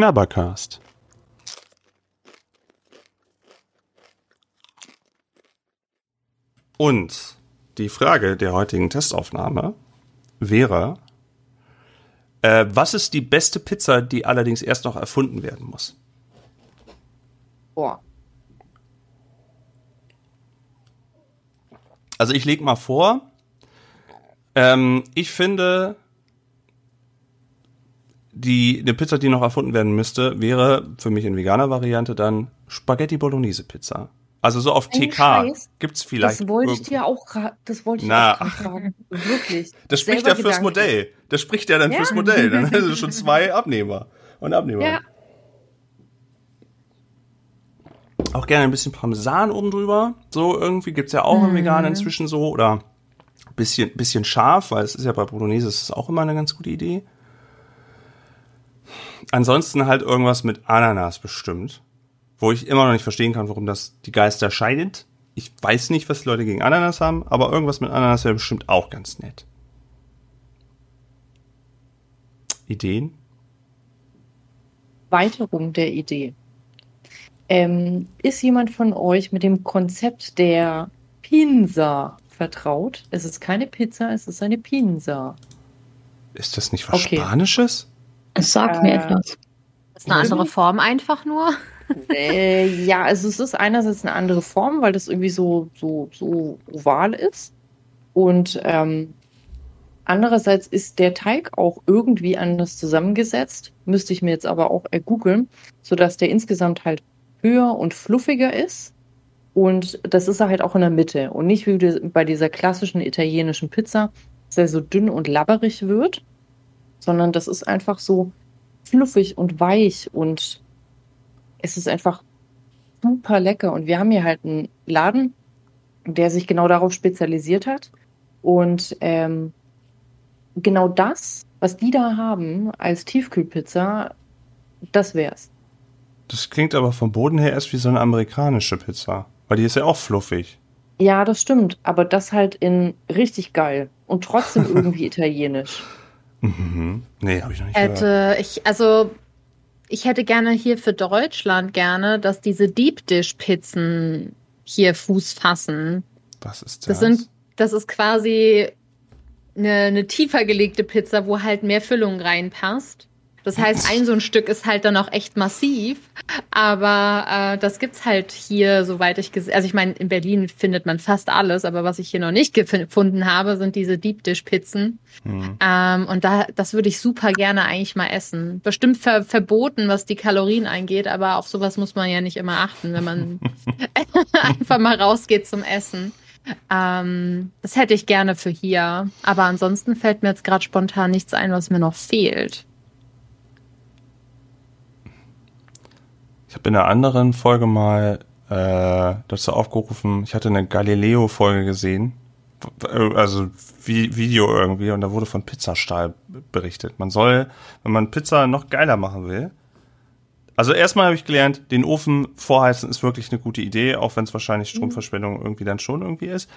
Knabbercast. Und die Frage der heutigen Testaufnahme wäre, äh, was ist die beste Pizza, die allerdings erst noch erfunden werden muss? Boah. Also ich lege mal vor, ähm, ich finde, die eine Pizza, die noch erfunden werden müsste, wäre für mich in veganer Variante dann Spaghetti Bolognese Pizza. Also so auf Ein TK Scheiß. gibt's vielleicht. Das wollte ich dir auch gerade, das wollte ich Na. auch gerade fragen. Wirklich. Das spricht ja fürs Gedanke. Modell. Das spricht ja dann Ja. fürs Modell. Dann hast du schon zwei Abnehmer und Abnehmer. Ja. Auch gerne ein bisschen Parmesan oben drüber. So irgendwie gibt's ja auch im Vegan inzwischen so. Oder bisschen, bisschen scharf, weil es ist ja bei Bolognese ist es auch immer eine ganz gute Idee. Ansonsten halt irgendwas mit Ananas bestimmt. Wo ich immer noch nicht verstehen kann, warum das die Geister scheidet. Ich weiß nicht, was die Leute gegen Ananas haben, aber irgendwas mit Ananas wäre bestimmt auch ganz nett. Ideen? Weiterung der Idee. Ähm, ist jemand von euch mit dem Konzept der Pinsa vertraut? Es ist keine Pizza, es ist eine Pinsa. Ist das nicht was Okay. Spanisches? Es sagt mir Äh, etwas. Das ist eine andere Form einfach nur. äh, ja, also es ist einerseits eine andere Form, weil das irgendwie so, so, so oval ist. Und ähm, andererseits ist der Teig auch irgendwie anders zusammengesetzt. Müsste ich mir jetzt aber auch ergoogeln, sodass der insgesamt halt höher und fluffiger ist. Und das ist er halt auch in der Mitte. Und nicht wie bei dieser klassischen italienischen Pizza, dass er so dünn und labberig wird, sondern das ist einfach so fluffig und weich und es ist einfach super lecker. Und wir haben hier halt einen Laden, der sich genau darauf spezialisiert hat. Und ähm, genau das, was die da haben als Tiefkühlpizza, das wär's. Das klingt aber vom Boden her erst wie so eine amerikanische Pizza. Weil die ist ja auch fluffig. Ja, das stimmt. Aber das halt in richtig geil und trotzdem irgendwie italienisch. Mhm. Nee, habe ich noch nicht gehört. Hätte ich, also ich hätte gerne hier für Deutschland gerne, dass diese Deep Dish Pizzen hier Fuß fassen. Was ist das? Das sind, das ist quasi eine, eine tiefer gelegte Pizza, wo halt mehr Füllung reinpasst. Das heißt, ein so ein Stück ist halt dann auch echt massiv, aber äh, das gibt's halt hier, soweit ich gesehen, also ich meine, in Berlin findet man fast alles, aber was ich hier noch nicht gef- gefunden habe, sind diese Deep Dish Pizzen. Hm. Ähm, und da, das würde ich super gerne eigentlich mal essen. Bestimmt ver verboten, was die Kalorien angeht, aber auf sowas muss man ja nicht immer achten, wenn man einfach mal rausgeht zum Essen. Ähm, das hätte ich gerne für hier. Aber ansonsten fällt mir jetzt gerade spontan nichts ein, was mir noch fehlt. Ich habe in einer anderen Folge mal äh, dazu aufgerufen, ich hatte eine Galileo-Folge gesehen. Also Vi Video irgendwie und da wurde von Pizzastahl berichtet. Man soll, wenn man Pizza noch geiler machen will, also erstmal habe ich gelernt, den Ofen vorheizen ist wirklich eine gute Idee, auch wenn es wahrscheinlich Stromverschwendung irgendwie dann schon irgendwie ist.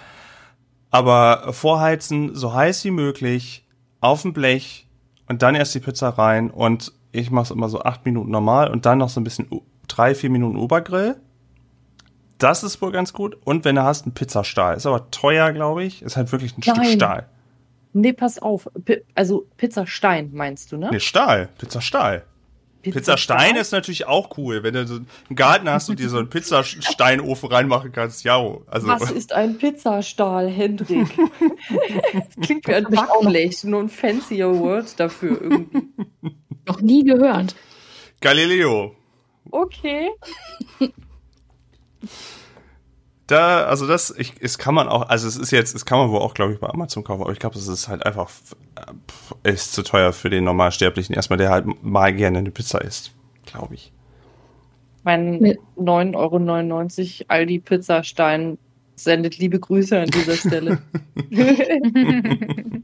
Aber vorheizen so heiß wie möglich auf dem Blech und dann erst die Pizza rein und ich mache es immer so acht Minuten normal und dann noch so ein bisschen drei, vier Minuten Obergrill. Das ist wohl ganz gut. Und wenn du hast, einen Pizzastahl. Ist aber teuer, glaube ich. Ist halt wirklich ein Stück Nein. Stahl. Nee, pass auf. Pi also Pizzastein meinst du, ne? Nee, Stahl. Pizzastahl. Pizzastein ist natürlich auch cool, wenn du so einen Garten hast und dir so einen Pizzasteinofen reinmachen kannst. Ja, also Was ist ein Pizzastahl, Hendrik? das klingt wie ein Backblech, nur ein fancier Word dafür irgendwie. Noch nie gehört. Galileo. Okay. Da, also das, ich, es kann man auch, also es ist jetzt, es kann man wohl auch, glaube ich, bei Amazon kaufen, aber ich glaube, es ist halt einfach, äh, pff, ist zu teuer für den Normalsterblichen. Erstmal, der halt mal gerne eine Pizza isst, glaube ich. Mein Ja. 9,99 Euro Aldi Pizzastein sendet liebe Grüße an dieser Stelle.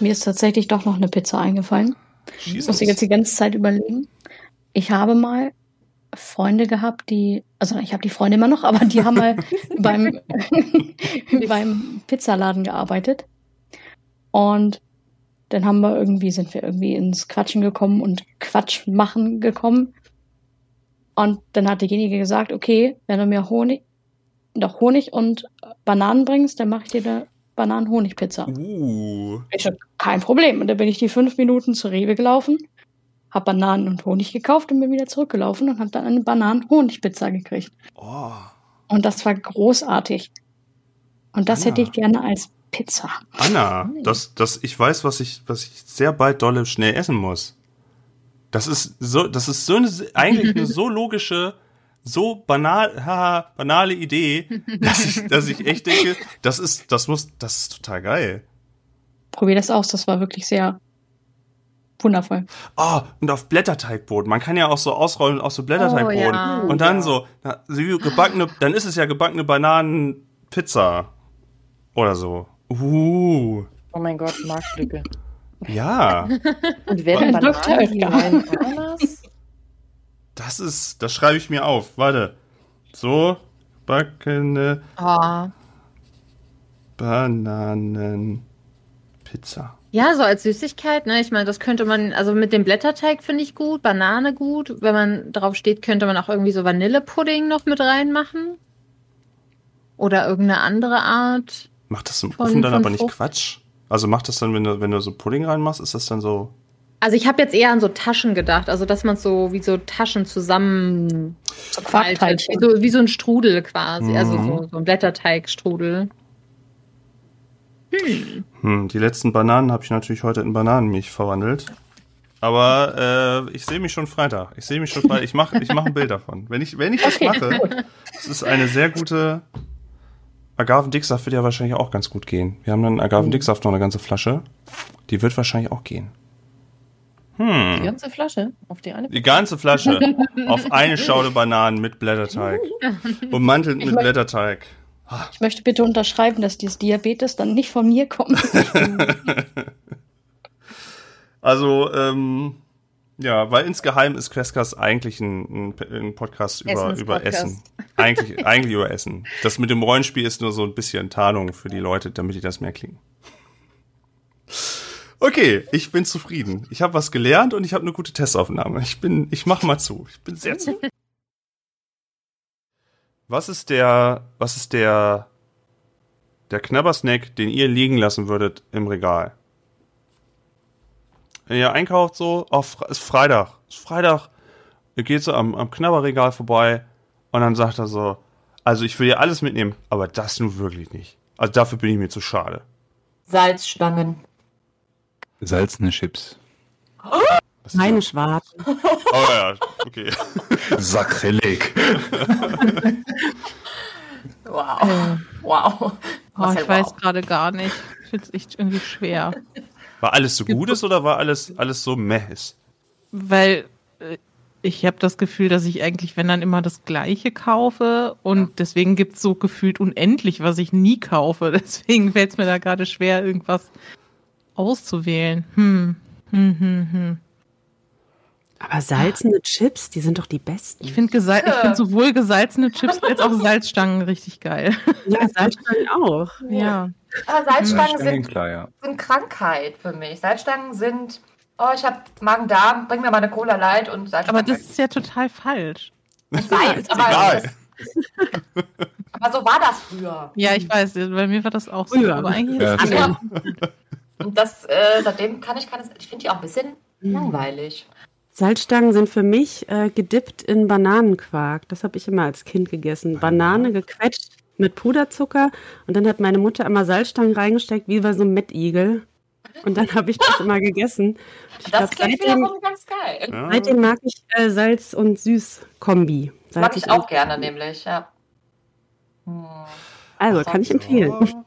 Mir ist tatsächlich doch noch eine Pizza eingefallen. Ich Schieß musste jetzt die ganze Zeit überlegen. Ich habe mal Freunde gehabt, die, also ich habe die Freunde immer noch, aber die haben mal beim, beim Pizzaladen gearbeitet. Und dann haben wir irgendwie, sind wir irgendwie ins Quatschen gekommen und Quatsch machen gekommen. Und dann hat derjenige gesagt, okay, wenn du mir Honig, doch Honig und Bananen bringst, dann mache ich dir eine Bananen-Honig-Pizza. Uh. Ich so, kein Problem. Und dann bin ich die fünf Minuten zur Rewe gelaufen, habe Bananen und Honig gekauft und bin wieder zurückgelaufen und habe dann eine Bananen-Honig-Pizza gekriegt. Oh. Und das war großartig. Und das Ah. hätte ich gerne als Pizza. Anna, das, das, ich weiß, was ich, was ich sehr bald dolle schnell essen muss. Das ist so, das ist so eine, eigentlich eine so logische, so banal, haha, banale Idee, dass ich, dass ich echt denke, das ist, das muss, das ist total geil. Probier das aus, das war wirklich sehr wundervoll. Oh, und auf Blätterteigboden. Man kann ja auch so ausrollen auf so Blätterteigboden. Oh, ja. Und dann Ja. so, na, gebackene, dann ist es ja gebackene Bananenpizza. Oder so. Uh, Oh mein Gott, Marktlücke. ja. Und werden. Bananen? Das ist, das schreibe ich mir auf. Warte. So, backene Oh. Bananenpizza. Ja, so als Süßigkeit, ne? Ich meine, das könnte man, also mit dem Blätterteig finde ich gut, Banane gut. Wenn man drauf steht, könnte man auch irgendwie so Vanillepudding noch mit reinmachen. Oder irgendeine andere Art. Macht das im Von- Ofen dann aber nicht Frucht? Quatsch? Also macht das dann, wenn du, wenn du so Pudding reinmachst, ist das dann so. Also ich habe jetzt eher an so Taschen gedacht, also dass man so wie so Taschen zusammen So wie so, wie so ein Strudel quasi, also Mhm. so, so ein Blätterteigstrudel. Hm, die letzten Bananen habe ich natürlich heute in Bananenmilch verwandelt. Aber äh, ich sehe mich schon Freitag. Ich sehe mich schon Freitag. Ich mache ich mach ein Bild davon. Wenn ich, wenn ich das mache, es ist eine sehr gute. Agavendicksaft wird ja wahrscheinlich auch ganz gut gehen. Wir haben dann Agavendicksaft noch eine ganze Flasche. Die wird wahrscheinlich auch gehen. Die Hm. ganze Flasche auf die eine. Die ganze Flasche auf eine Schaude Bananen mit Blätterteig. Ummantelt mit Blätterteig. Ich möchte bitte unterschreiben, dass dieses Diabetes dann nicht von mir kommt. Also, ähm, ja, weil insgeheim ist Quescast eigentlich ein, ein, Podcast über, über. Essen. Eigentlich, eigentlich über Essen. Das mit dem Rollenspiel ist nur so ein bisschen Tarnung für die Leute, damit die das mehr klingen. Okay, ich bin zufrieden. Ich habe was gelernt und ich habe eine gute Testaufnahme. Ich bin, ich mach mal zu. Ich bin sehr zufrieden. Was ist der, was ist der, der Knabbersnack, den ihr liegen lassen würdet im Regal? Wenn ihr einkauft so, auf ist Freitag, ist Freitag, ihr geht so am, am Knabberregal vorbei und dann sagt er so, also ich will ja alles mitnehmen, aber das nun wirklich nicht. Also dafür bin ich mir zu schade. Salzstangen. Salzene Chips. Meine das? Schwarzen. Oh ja, okay. Sakrileg. Wow. Wow. Oh, ich weiß wow. gerade gar nicht. Ich finde es echt irgendwie schwer. War alles so gut ist oder war alles, alles so meh ist? Weil äh, ich habe das Gefühl, dass ich eigentlich, wenn dann immer das Gleiche kaufe und deswegen gibt es so gefühlt unendlich, was ich nie kaufe. Deswegen fällt es mir da gerade schwer, irgendwas auszuwählen. Hm. Hm, hm, hm. Aber salzene Chips, die sind doch die besten. Ich finde ich find sowohl gesalzene Chips als auch Salzstangen richtig geil. Ja, Salzstangen auch. Ja. Aber Salzstangen Stangen, sind, klar, ja. sind Krankheit für mich. Salzstangen sind, oh, ich habe Magen-Darm, bring mir mal eine Cola Light und Salzstangen. Aber das ist ja total falsch. ich weiß, aber, Egal. das, aber so war das früher. Ja, ich weiß, bei mir war das auch so. Früher. Aber eigentlich Ja, ist es Aber, und das, äh, seitdem kann ich keine, ich finde die auch ein bisschen langweilig. Salzstangen sind für mich äh, gedippt in Bananenquark. Das habe ich immer als Kind gegessen. Banane gequetscht mit Puderzucker und dann hat meine Mutter immer Salzstangen reingesteckt, wie bei so einem Mettigel. Und dann habe ich das immer gegessen. Ich Das glaub, klingt seitdem, wiederum ganz geil. Ja. seitdem mag ich äh, Salz- und Süß-Kombi. Mag ich auch gerne, nämlich, ja. Hm. Also, kann ich empfehlen.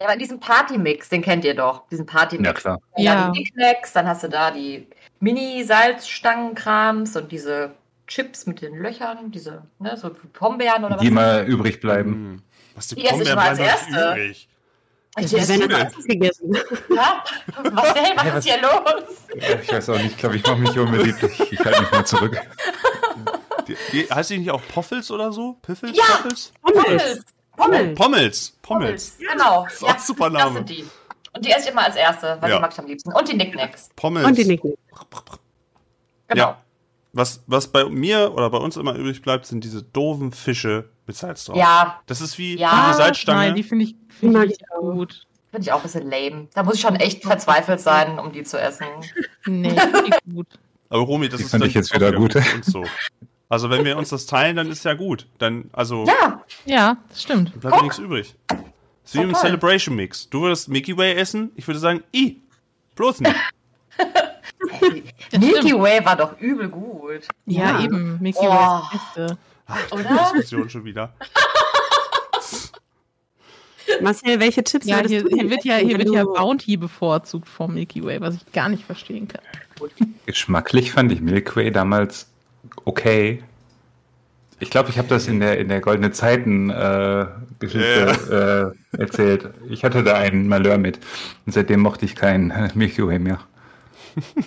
Ja, aber diesen Partymix, den kennt ihr doch. Diesen Partymix. Ja, klar. Ja. Ja. Die Knickknacks, dann hast du da die Mini-Salzstangenkrams und diese Chips mit den Löchern, diese, ne, so Pombeeren oder was. Die mal übrig bleiben. Hm. Was die Die esse ich Pombeeren mal als Erste. übrig. Ich du denn? das alles gegessen. ja? Was, hey, was ist was- hier los? Ja, Ich weiß auch nicht, ich glaube, ich mache mich unbeliebt. Ich halte mich mal zurück. Die, die, heißt die nicht auch Poffels oder so? Piffels? Ja. Poffels? Pommes. Pommels. Pommels. Pommels. Pommels. Genau. ist auch ein super Das Name. sind die. Und die esse ich immer als erste, weil Ja. die mag ich am liebsten. Und die Nicknacks. Pommes. Und die Nicken. Genau. Ja. Was, was bei mir oder bei uns immer übrig bleibt, sind diese doofen Fische mit Salz drauf. Ja, Das ist wie Ja. eine Salzstange. Nein, die finde ich, find ich ich gut. finde ich auch ein bisschen lame. Da muss ich schon echt verzweifelt sein, um die zu essen. Nee, ich find die gut. Aber Romy, das Die ist fand ich jetzt wieder gut. uns so. Also wenn wir uns das teilen, dann ist ja gut. Dann, also Ja, Ja, das stimmt. bleibt ja nichts übrig. Das ist wie im. Celebration Mix. Du würdest Mickey Way essen, ich würde sagen, i. Bloß nicht. Milky stimmt. Way war doch übel gut. Ja, Ja. eben. Mickey Oh. Way ist das Beste. Oder? Diskussion schon wieder. Marcel, welche Tipps Ja, hier, hier wird ja, hier wird ja Bounty bevorzugt vom Milky Way, was ich gar nicht verstehen kann. Geschmacklich fand ich Milky Way damals okay. Ich glaube, ich habe das in der in der goldene Zeiten äh, Geschichte äh, erzählt. Ich hatte da einen Malheur mit und seitdem mochte ich keinen Milky Way mehr.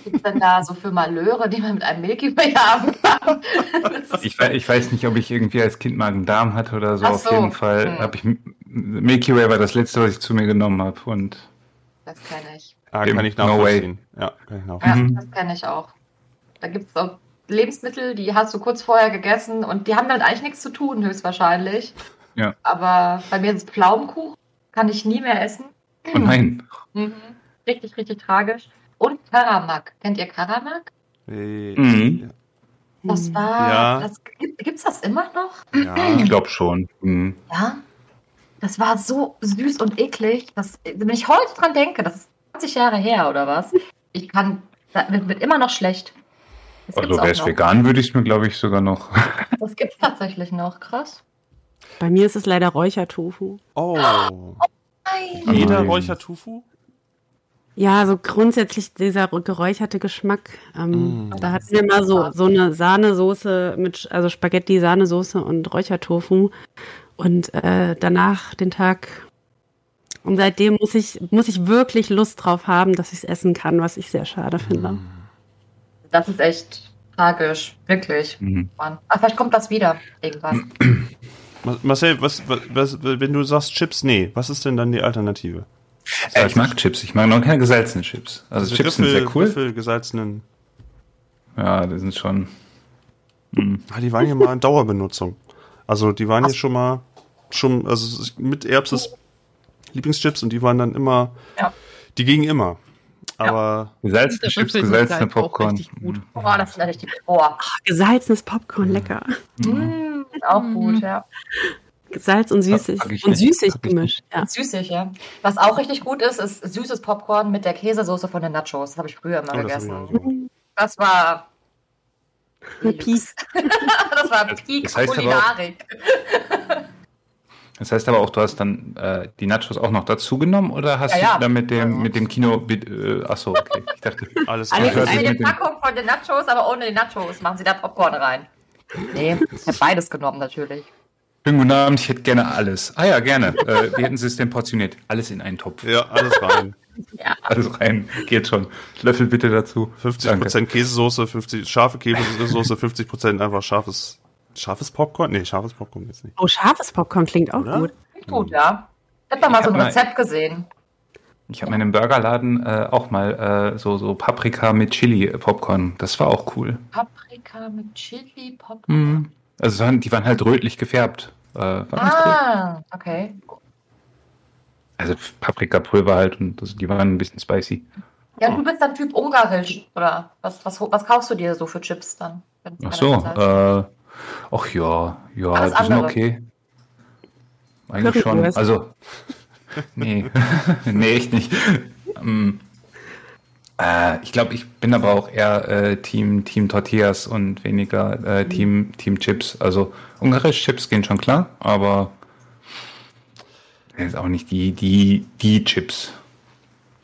Gibt's denn da so für Malheure, die man mit einem Milky Way haben kann? Ich, ich weiß nicht, ob ich irgendwie als Kind Magen-Darm hatte oder so. Ach Auf so. jeden Fall Hm. habe ich Milky Way war das letzte, was ich zu mir genommen habe und Das kenne ich. Ah, kann ich No nachvollziehen. Ja, kann ich Ja, nachvollziehen. Mhm. das kenne ich auch. Da gibt es auch Lebensmittel, die hast du kurz vorher gegessen und die haben damit eigentlich nichts zu tun, höchstwahrscheinlich. Ja. Aber bei mir ist es Pflaumenkuchen, kann ich nie mehr essen. oh nein, Mhm. Richtig, richtig tragisch. Und Karamak. Kennt ihr Karamak? Äh, Mhm. Das war. Ja. Das, Gibt es das immer noch? Ja. ich glaube schon. Mhm. Ja. Das war so süß und eklig. Das, wenn ich heute dran denke, das ist 20 Jahre her oder was, ich kann. Das wird, wird immer noch schlecht. Das Also wäre es vegan, würde ich es mir, glaube ich, sogar noch. Das gibt es tatsächlich noch. Krass. Bei mir ist es leider Räuchertofu. Oh. Nein. Jeder Nein. Räucher Tofu? Ja, so grundsätzlich dieser geräucherte Geschmack. Ähm, Mm. Da hatten wir mal so, so eine Sahnesoße mit, also Spaghetti, Sahnesoße und Räuchertofu. Und äh, danach den Tag. Und seitdem muss ich, muss ich wirklich Lust drauf haben, dass ich es essen kann, was ich sehr schade finde. Das ist echt tragisch. Wirklich. Mhm. Mann. Aber vielleicht kommt das wieder. Irgendwann. Ma- Marcel, was, was, was, wenn du sagst Chips, nee, was ist denn dann die Alternative? Äh, ich mag Chips, ich mag noch keine gesalzenen Chips. Also Chips sind sehr cool. Riffel, gesalzenen. Ja, die sind schon. Mhm. Ah, die waren ja mal in Dauerbenutzung. Also die waren ja schon mal, schon, also mit Erbs ist Lieblingschips und die waren dann immer, Ja. die gingen immer. Aber Gesalzene Der Chips, gesalzene Popcorn. richtig gut. Mhm. Boah, das sind richtig. Boah. Gesalzenes Popcorn, lecker. Mm, auch gut, ja. Salz und süßig. Und süßig gemischt. Ja. Süßig, ja. Was auch richtig gut ist, ist süßes Popcorn mit der Käsesoße von den Nachos. Das habe ich früher immer Oh, das gegessen. gemacht. Das war. Peak. das war Das- Peak das heißt Kulinarik. Das heißt aber auch, du hast dann äh, die Nachos auch noch dazu genommen oder hast Ja, ja. du dann mit dem, Ja. mit dem Kino. Äh, achso, okay. Ich dachte. alles klar. ist Eine Packung von den Nachos, aber ohne die Nachos machen sie da Popcorn rein. Nee, ich habe beides genommen natürlich. Schönen guten Abend, ich hätte gerne alles. Ah ja, gerne. Äh, wie hätten Sie es denn portioniert? Alles in einen Topf. Ja, alles rein. Alles rein. Geht schon. Löffel bitte dazu. 50% Käsesoße, 50 scharfe Käsesoße, 50% einfach scharfes, scharfes Popcorn? Nee, scharfes Popcorn jetzt nicht. Oh, scharfes Popcorn klingt auch Oder? gut. Klingt Gut, ja. Ich habe da mal so ein mal- Rezept gesehen. Ich habe in einem Burgerladen äh, auch mal äh, so, so Paprika mit Chili Popcorn. Das war auch cool. Paprika mit Chili, Popcorn. Mhm. Also die waren halt rötlich gefärbt. Äh, war ganz cool. Ah, okay. Also Paprikapulver halt und das, die waren ein bisschen spicy. Ja, du bist dann Typ Ungarisch, oder? Was, was, was kaufst du dir so für Chips dann? Ach so, äh, ach ja, ja, Alles die sind andere. okay. Eigentlich schon. Currywurst. Also, nee, nee, echt nicht. Ähm, äh, ich glaube, ich bin aber auch eher äh, Team, Team Tortillas und weniger Mhm. äh, Team, Team Chips. Also ungarische Chips gehen schon klar, aber jetzt auch nicht die, die, die Chips.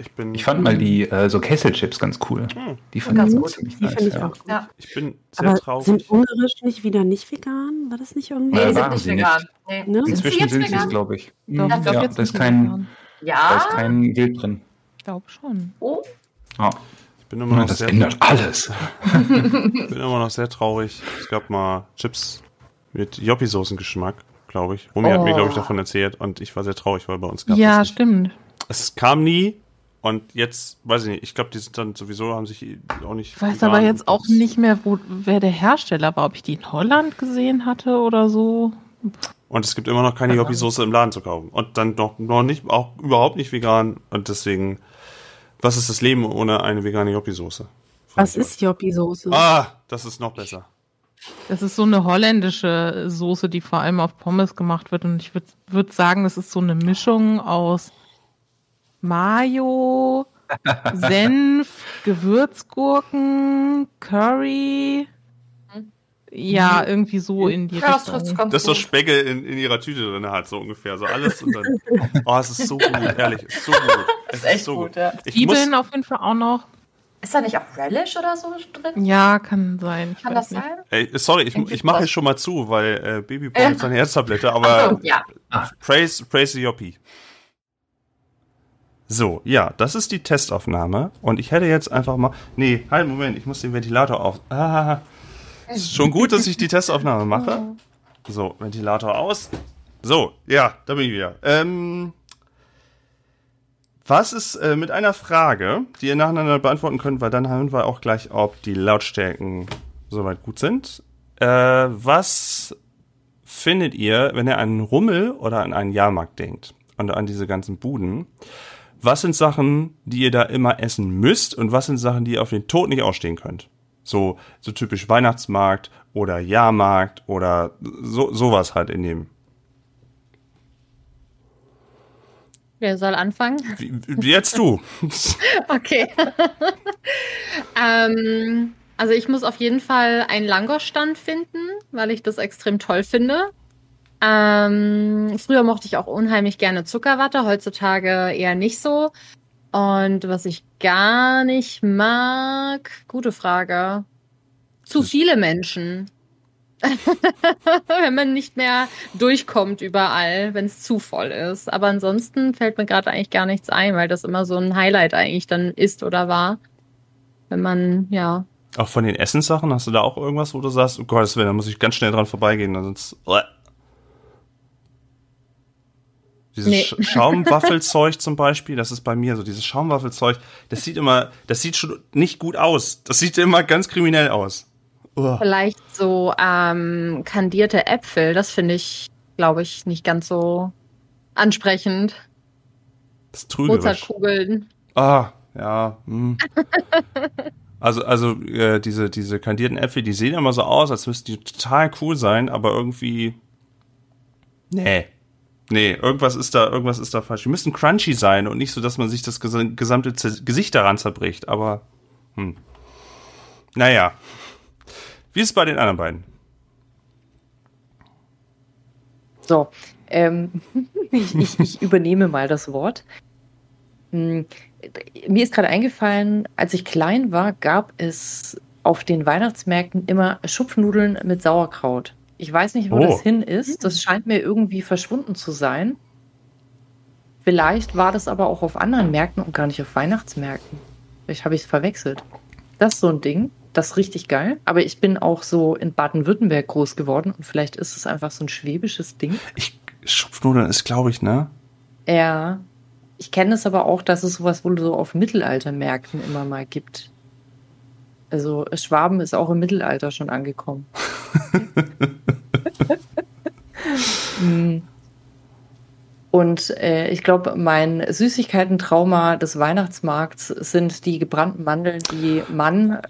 Ich bin, Ich fand mal die äh, so Kesselchips ganz cool. Die fand Ganz ich gut. ziemlich Die nice. finde ich ja. auch gut. Ja. ich bin sehr Aber traurig. sind ungarisch nicht wieder nicht vegan? War das nicht irgendwie? Nee, die sind waren nicht sie vegan. Nee. Ne? Inzwischen jetzt sind sie es, vegan? glaube ich. Doch, Mhm, ich glaub, ja, da ist kein, vegan. da Ja. ist kein Wild drin. Ich glaube schon. Oh, Ja. Ich bin immer noch Das sehr, ändert alles. bin immer noch sehr traurig. Es gab mal Chips mit Joppi-Soßen-Geschmack, glaube ich. Romy hat mir, Oh. glaube ich, davon erzählt und ich war sehr traurig, weil bei uns gab Ja, es nicht. stimmt. Es kam nie Und jetzt, weiß ich nicht, ich glaube, die sind dann sowieso, haben sich auch nicht. Ich weiß aber jetzt auch nicht mehr, wo, wer der Hersteller war, ob ich die in Holland gesehen hatte oder so. Und es gibt immer noch keine Joppi-Soße im Laden zu kaufen. Und dann noch, noch nicht, auch überhaupt nicht vegan. Und deswegen, was ist das Leben ohne eine vegane Joppi-Soße? Was ist Joppi-Soße? Ah, das ist noch besser. Das ist so eine holländische Soße, die vor allem auf Pommes gemacht wird. Und ich würde würd sagen, das ist so eine Mischung aus Mayo, Senf, Gewürzgurken, Curry. Ja, irgendwie so in die Ja, das Richtung. Das ist so gut. Speckle in, in ihrer Tüte drin hat, so ungefähr. So alles und dann. Oh, es ist so gut, ehrlich. Es ist so gut. Es ist echt gut, ja. Ich Zwiebeln muss, auf jeden Fall auch noch. Ist da nicht auch Relish oder so drin? Ja, kann sein. Ich Kann das nicht. sein? ey, sorry, ich, ich mache jetzt schon mal zu, weil äh, Baby braucht jetzt eine Herztablette, aber so, ja. praise, praise the Joppie. So, ja, das ist die Testaufnahme. Und ich hätte jetzt einfach mal. Nee, halt, Moment, ich muss den Ventilator auf. Ah, ist schon gut, dass ich die Testaufnahme mache. So, Ventilator aus. So, ja, da bin ich wieder. Ähm, was ist äh, mit einer Frage, die ihr nacheinander beantworten könnt, weil dann hören wir auch gleich, ob die Lautstärken soweit gut sind. Äh, was findet ihr, wenn ihr an einen Rummel oder an einen Jahrmarkt denkt und an diese ganzen Buden? Was sind Sachen, die ihr da immer essen müsst und was sind Sachen, die ihr auf den Tod nicht ausstehen könnt? So, so typisch Weihnachtsmarkt oder Jahrmarkt oder so, sowas halt in dem. Wer soll anfangen? Jetzt du. Okay. ähm, also ich muss auf jeden Fall einen Langosch-Stand finden, weil ich das extrem toll finde. Ähm, früher mochte ich auch unheimlich gerne Zuckerwatte, heutzutage eher nicht so. Und was ich gar nicht mag, gute Frage. Zu viele Menschen. wenn man nicht mehr durchkommt überall, wenn es zu voll ist. Aber ansonsten fällt mir gerade eigentlich gar nichts ein, weil das immer so ein Highlight eigentlich dann ist oder war. Wenn man, ja. Auch von den Essenssachen, hast du da auch irgendwas, wo du sagst, oh Gott, da muss ich ganz schnell dran vorbeigehen, sonst. Uah. Dieses Nee. Sch Schaumwaffelzeug zum Beispiel, das ist bei mir so, dieses Schaumwaffelzeug, das sieht immer, das sieht schon nicht gut aus. Das sieht immer ganz kriminell aus. Uah. Vielleicht so ähm, kandierte Äpfel, das finde ich, glaube ich, nicht ganz so ansprechend. Das. Mozartkugeln. Ah, ja. Hm. Also, also äh, diese, diese kandierten Äpfel, die sehen immer so aus, als müssten die total cool sein, aber irgendwie. Nee. Nee, irgendwas ist da, irgendwas ist da falsch. Die müssen crunchy sein und nicht so, dass man sich das ges gesamte Gesicht daran zerbricht, aber. Hm. Naja. Wie ist es bei den anderen beiden? So, ähm, ich, ich, ich übernehme mal das Wort. Hm, Mir ist gerade eingefallen, als ich klein war, gab es auf den Weihnachtsmärkten immer Schupfnudeln mit Sauerkraut. Ich weiß nicht, wo Oh. das hin ist. Das scheint mir irgendwie verschwunden zu sein. Vielleicht war das aber auch auf anderen Märkten und gar nicht auf Weihnachtsmärkten. Vielleicht habe ich es verwechselt. Das ist so ein Ding. Das ist richtig geil. Aber ich bin auch so in Baden-Württemberg groß geworden und vielleicht ist es einfach so ein schwäbisches Ding. Ich, Schupfnudeln ist, glaube ich, ne? Ja. Ich kenne es aber auch, dass es sowas wohl so auf Mittelaltermärkten immer mal gibt. Also Schwaben ist auch im Mittelalter schon angekommen. Mm. Und äh, ich glaube, mein Süßigkeiten-Trauma des Weihnachtsmarkts sind die gebrannten Mandeln, die man,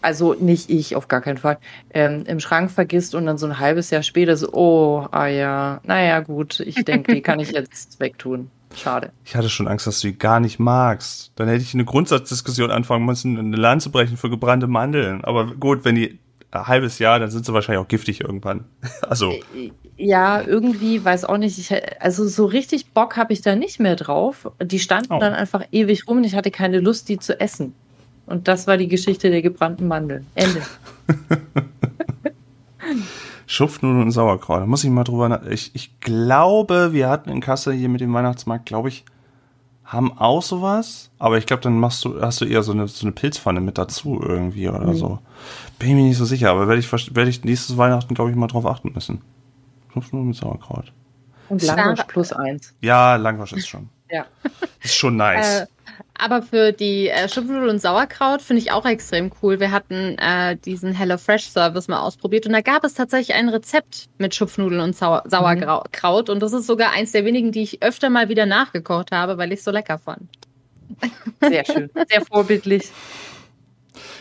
also nicht ich auf gar keinen Fall, ähm, im Schrank vergisst und dann so ein halbes Jahr später so, oh, ah ja, naja, gut, ich denke, die kann ich jetzt wegtun. Schade. Ich hatte schon Angst, dass du die gar nicht magst. Dann hätte ich eine Grundsatzdiskussion anfangen müssen, eine Land zu brechen für gebrannte Mandeln. Aber gut, wenn die ein halbes Jahr, dann sind sie wahrscheinlich auch giftig irgendwann. Also, Ja, irgendwie, weiß auch nicht. Ich, also so richtig Bock habe ich da nicht mehr drauf. Die standen Oh. dann einfach ewig rum und ich hatte keine Lust, die zu essen. Und das war die Geschichte der gebrannten Mandeln. Ende. Schupfnudeln und Sauerkraut. Da muss ich mal drüber nach. Ich, ich glaube, wir hatten in Kassel hier mit dem Weihnachtsmarkt, glaube ich, haben auch sowas. Aber ich glaube, dann machst du, hast du eher so eine, so eine Pilzpfanne mit dazu irgendwie oder Mhm. so. Bin ich mir nicht so sicher, aber werde ich, werde ich nächstes Weihnachten, glaube ich, mal drauf achten müssen. Schupfnudeln mit Sauerkraut. Und Langosch plus eins. Ja, Langwasch ist schon. Ja. Ist schon nice. Äh, aber für die äh, Schupfnudeln und Sauerkraut finde ich auch extrem cool. Wir hatten äh, diesen HelloFresh-Service mal ausprobiert und da gab es tatsächlich ein Rezept mit Schupfnudeln und Sau Sauerkraut. Und das ist sogar eins der wenigen, die ich öfter mal wieder nachgekocht habe, weil ich es so lecker fand. Sehr schön. Sehr vorbildlich.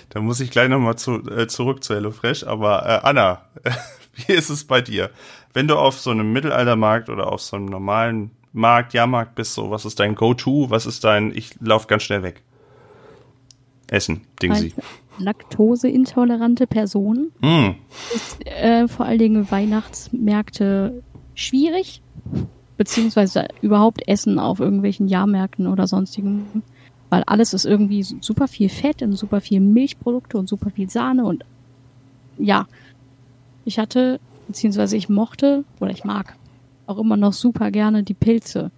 Da muss ich gleich nochmal zu, äh, zurück zu HelloFresh. Aber äh, Anna, wie ist es bei dir? Wenn du auf so einem Mittelaltermarkt oder auf so einem normalen Markt, Jahrmarkt bist, so, was ist dein Go-To? Was ist dein, ich lauf ganz schnell weg? Essen, Dingsi. Als laktoseintolerante Person Mm. ist äh, vor allen Dingen Weihnachtsmärkte schwierig, beziehungsweise überhaupt Essen auf irgendwelchen Jahrmärkten oder sonstigen, weil alles ist irgendwie super viel Fett und super viel Milchprodukte und super viel Sahne und ja, ich hatte, beziehungsweise ich mochte oder ich mag auch immer noch super gerne die Pilze,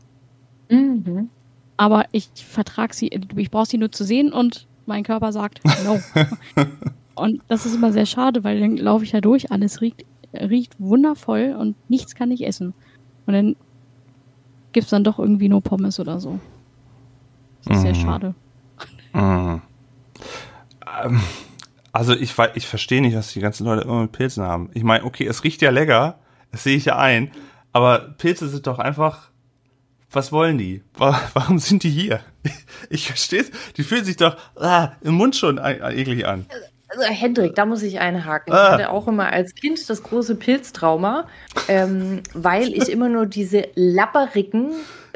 Mhm. aber ich vertrag sie, ich brauche sie nur zu sehen und mein Körper sagt no. und das ist immer sehr schade, weil dann laufe ich da durch, alles riecht, riecht wundervoll und nichts kann ich essen. Und dann gibt's dann doch irgendwie nur Pommes oder so. Das ist sehr Mhm. schade. Mm. Ähm, also ich, ich verstehe nicht, was die ganzen Leute immer mit Pilzen haben. Ich meine, okay, es riecht ja lecker, das sehe ich ja ein, aber Pilze sind doch einfach, was wollen die? Wa- Warum sind die hier? Ich verstehe es, die fühlen sich doch ah, im Mund schon e- eklig an. Also Hendrik, da muss ich einhaken. Ah. Ich hatte auch immer als Kind das große Pilztrauma, ähm, weil ich immer nur diese lapperigen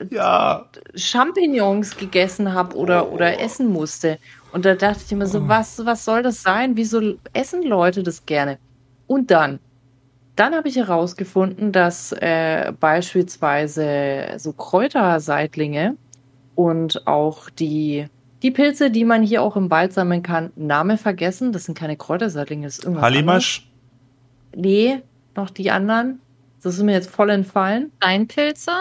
Ja, Champignons gegessen habe oder, oder essen musste. Und da dachte ich immer so, was, was soll das sein? Wieso essen Leute das gerne? Und dann, dann habe ich herausgefunden, dass äh, beispielsweise so Kräuterseitlinge und auch die, die Pilze, die man hier auch im Wald sammeln kann, Name vergessen. Das sind keine Kräuterseitlinge, das ist irgendwas anderes. Hallimasch, Nee, noch die anderen. Das ist mir jetzt voll entfallen. Steinpilze?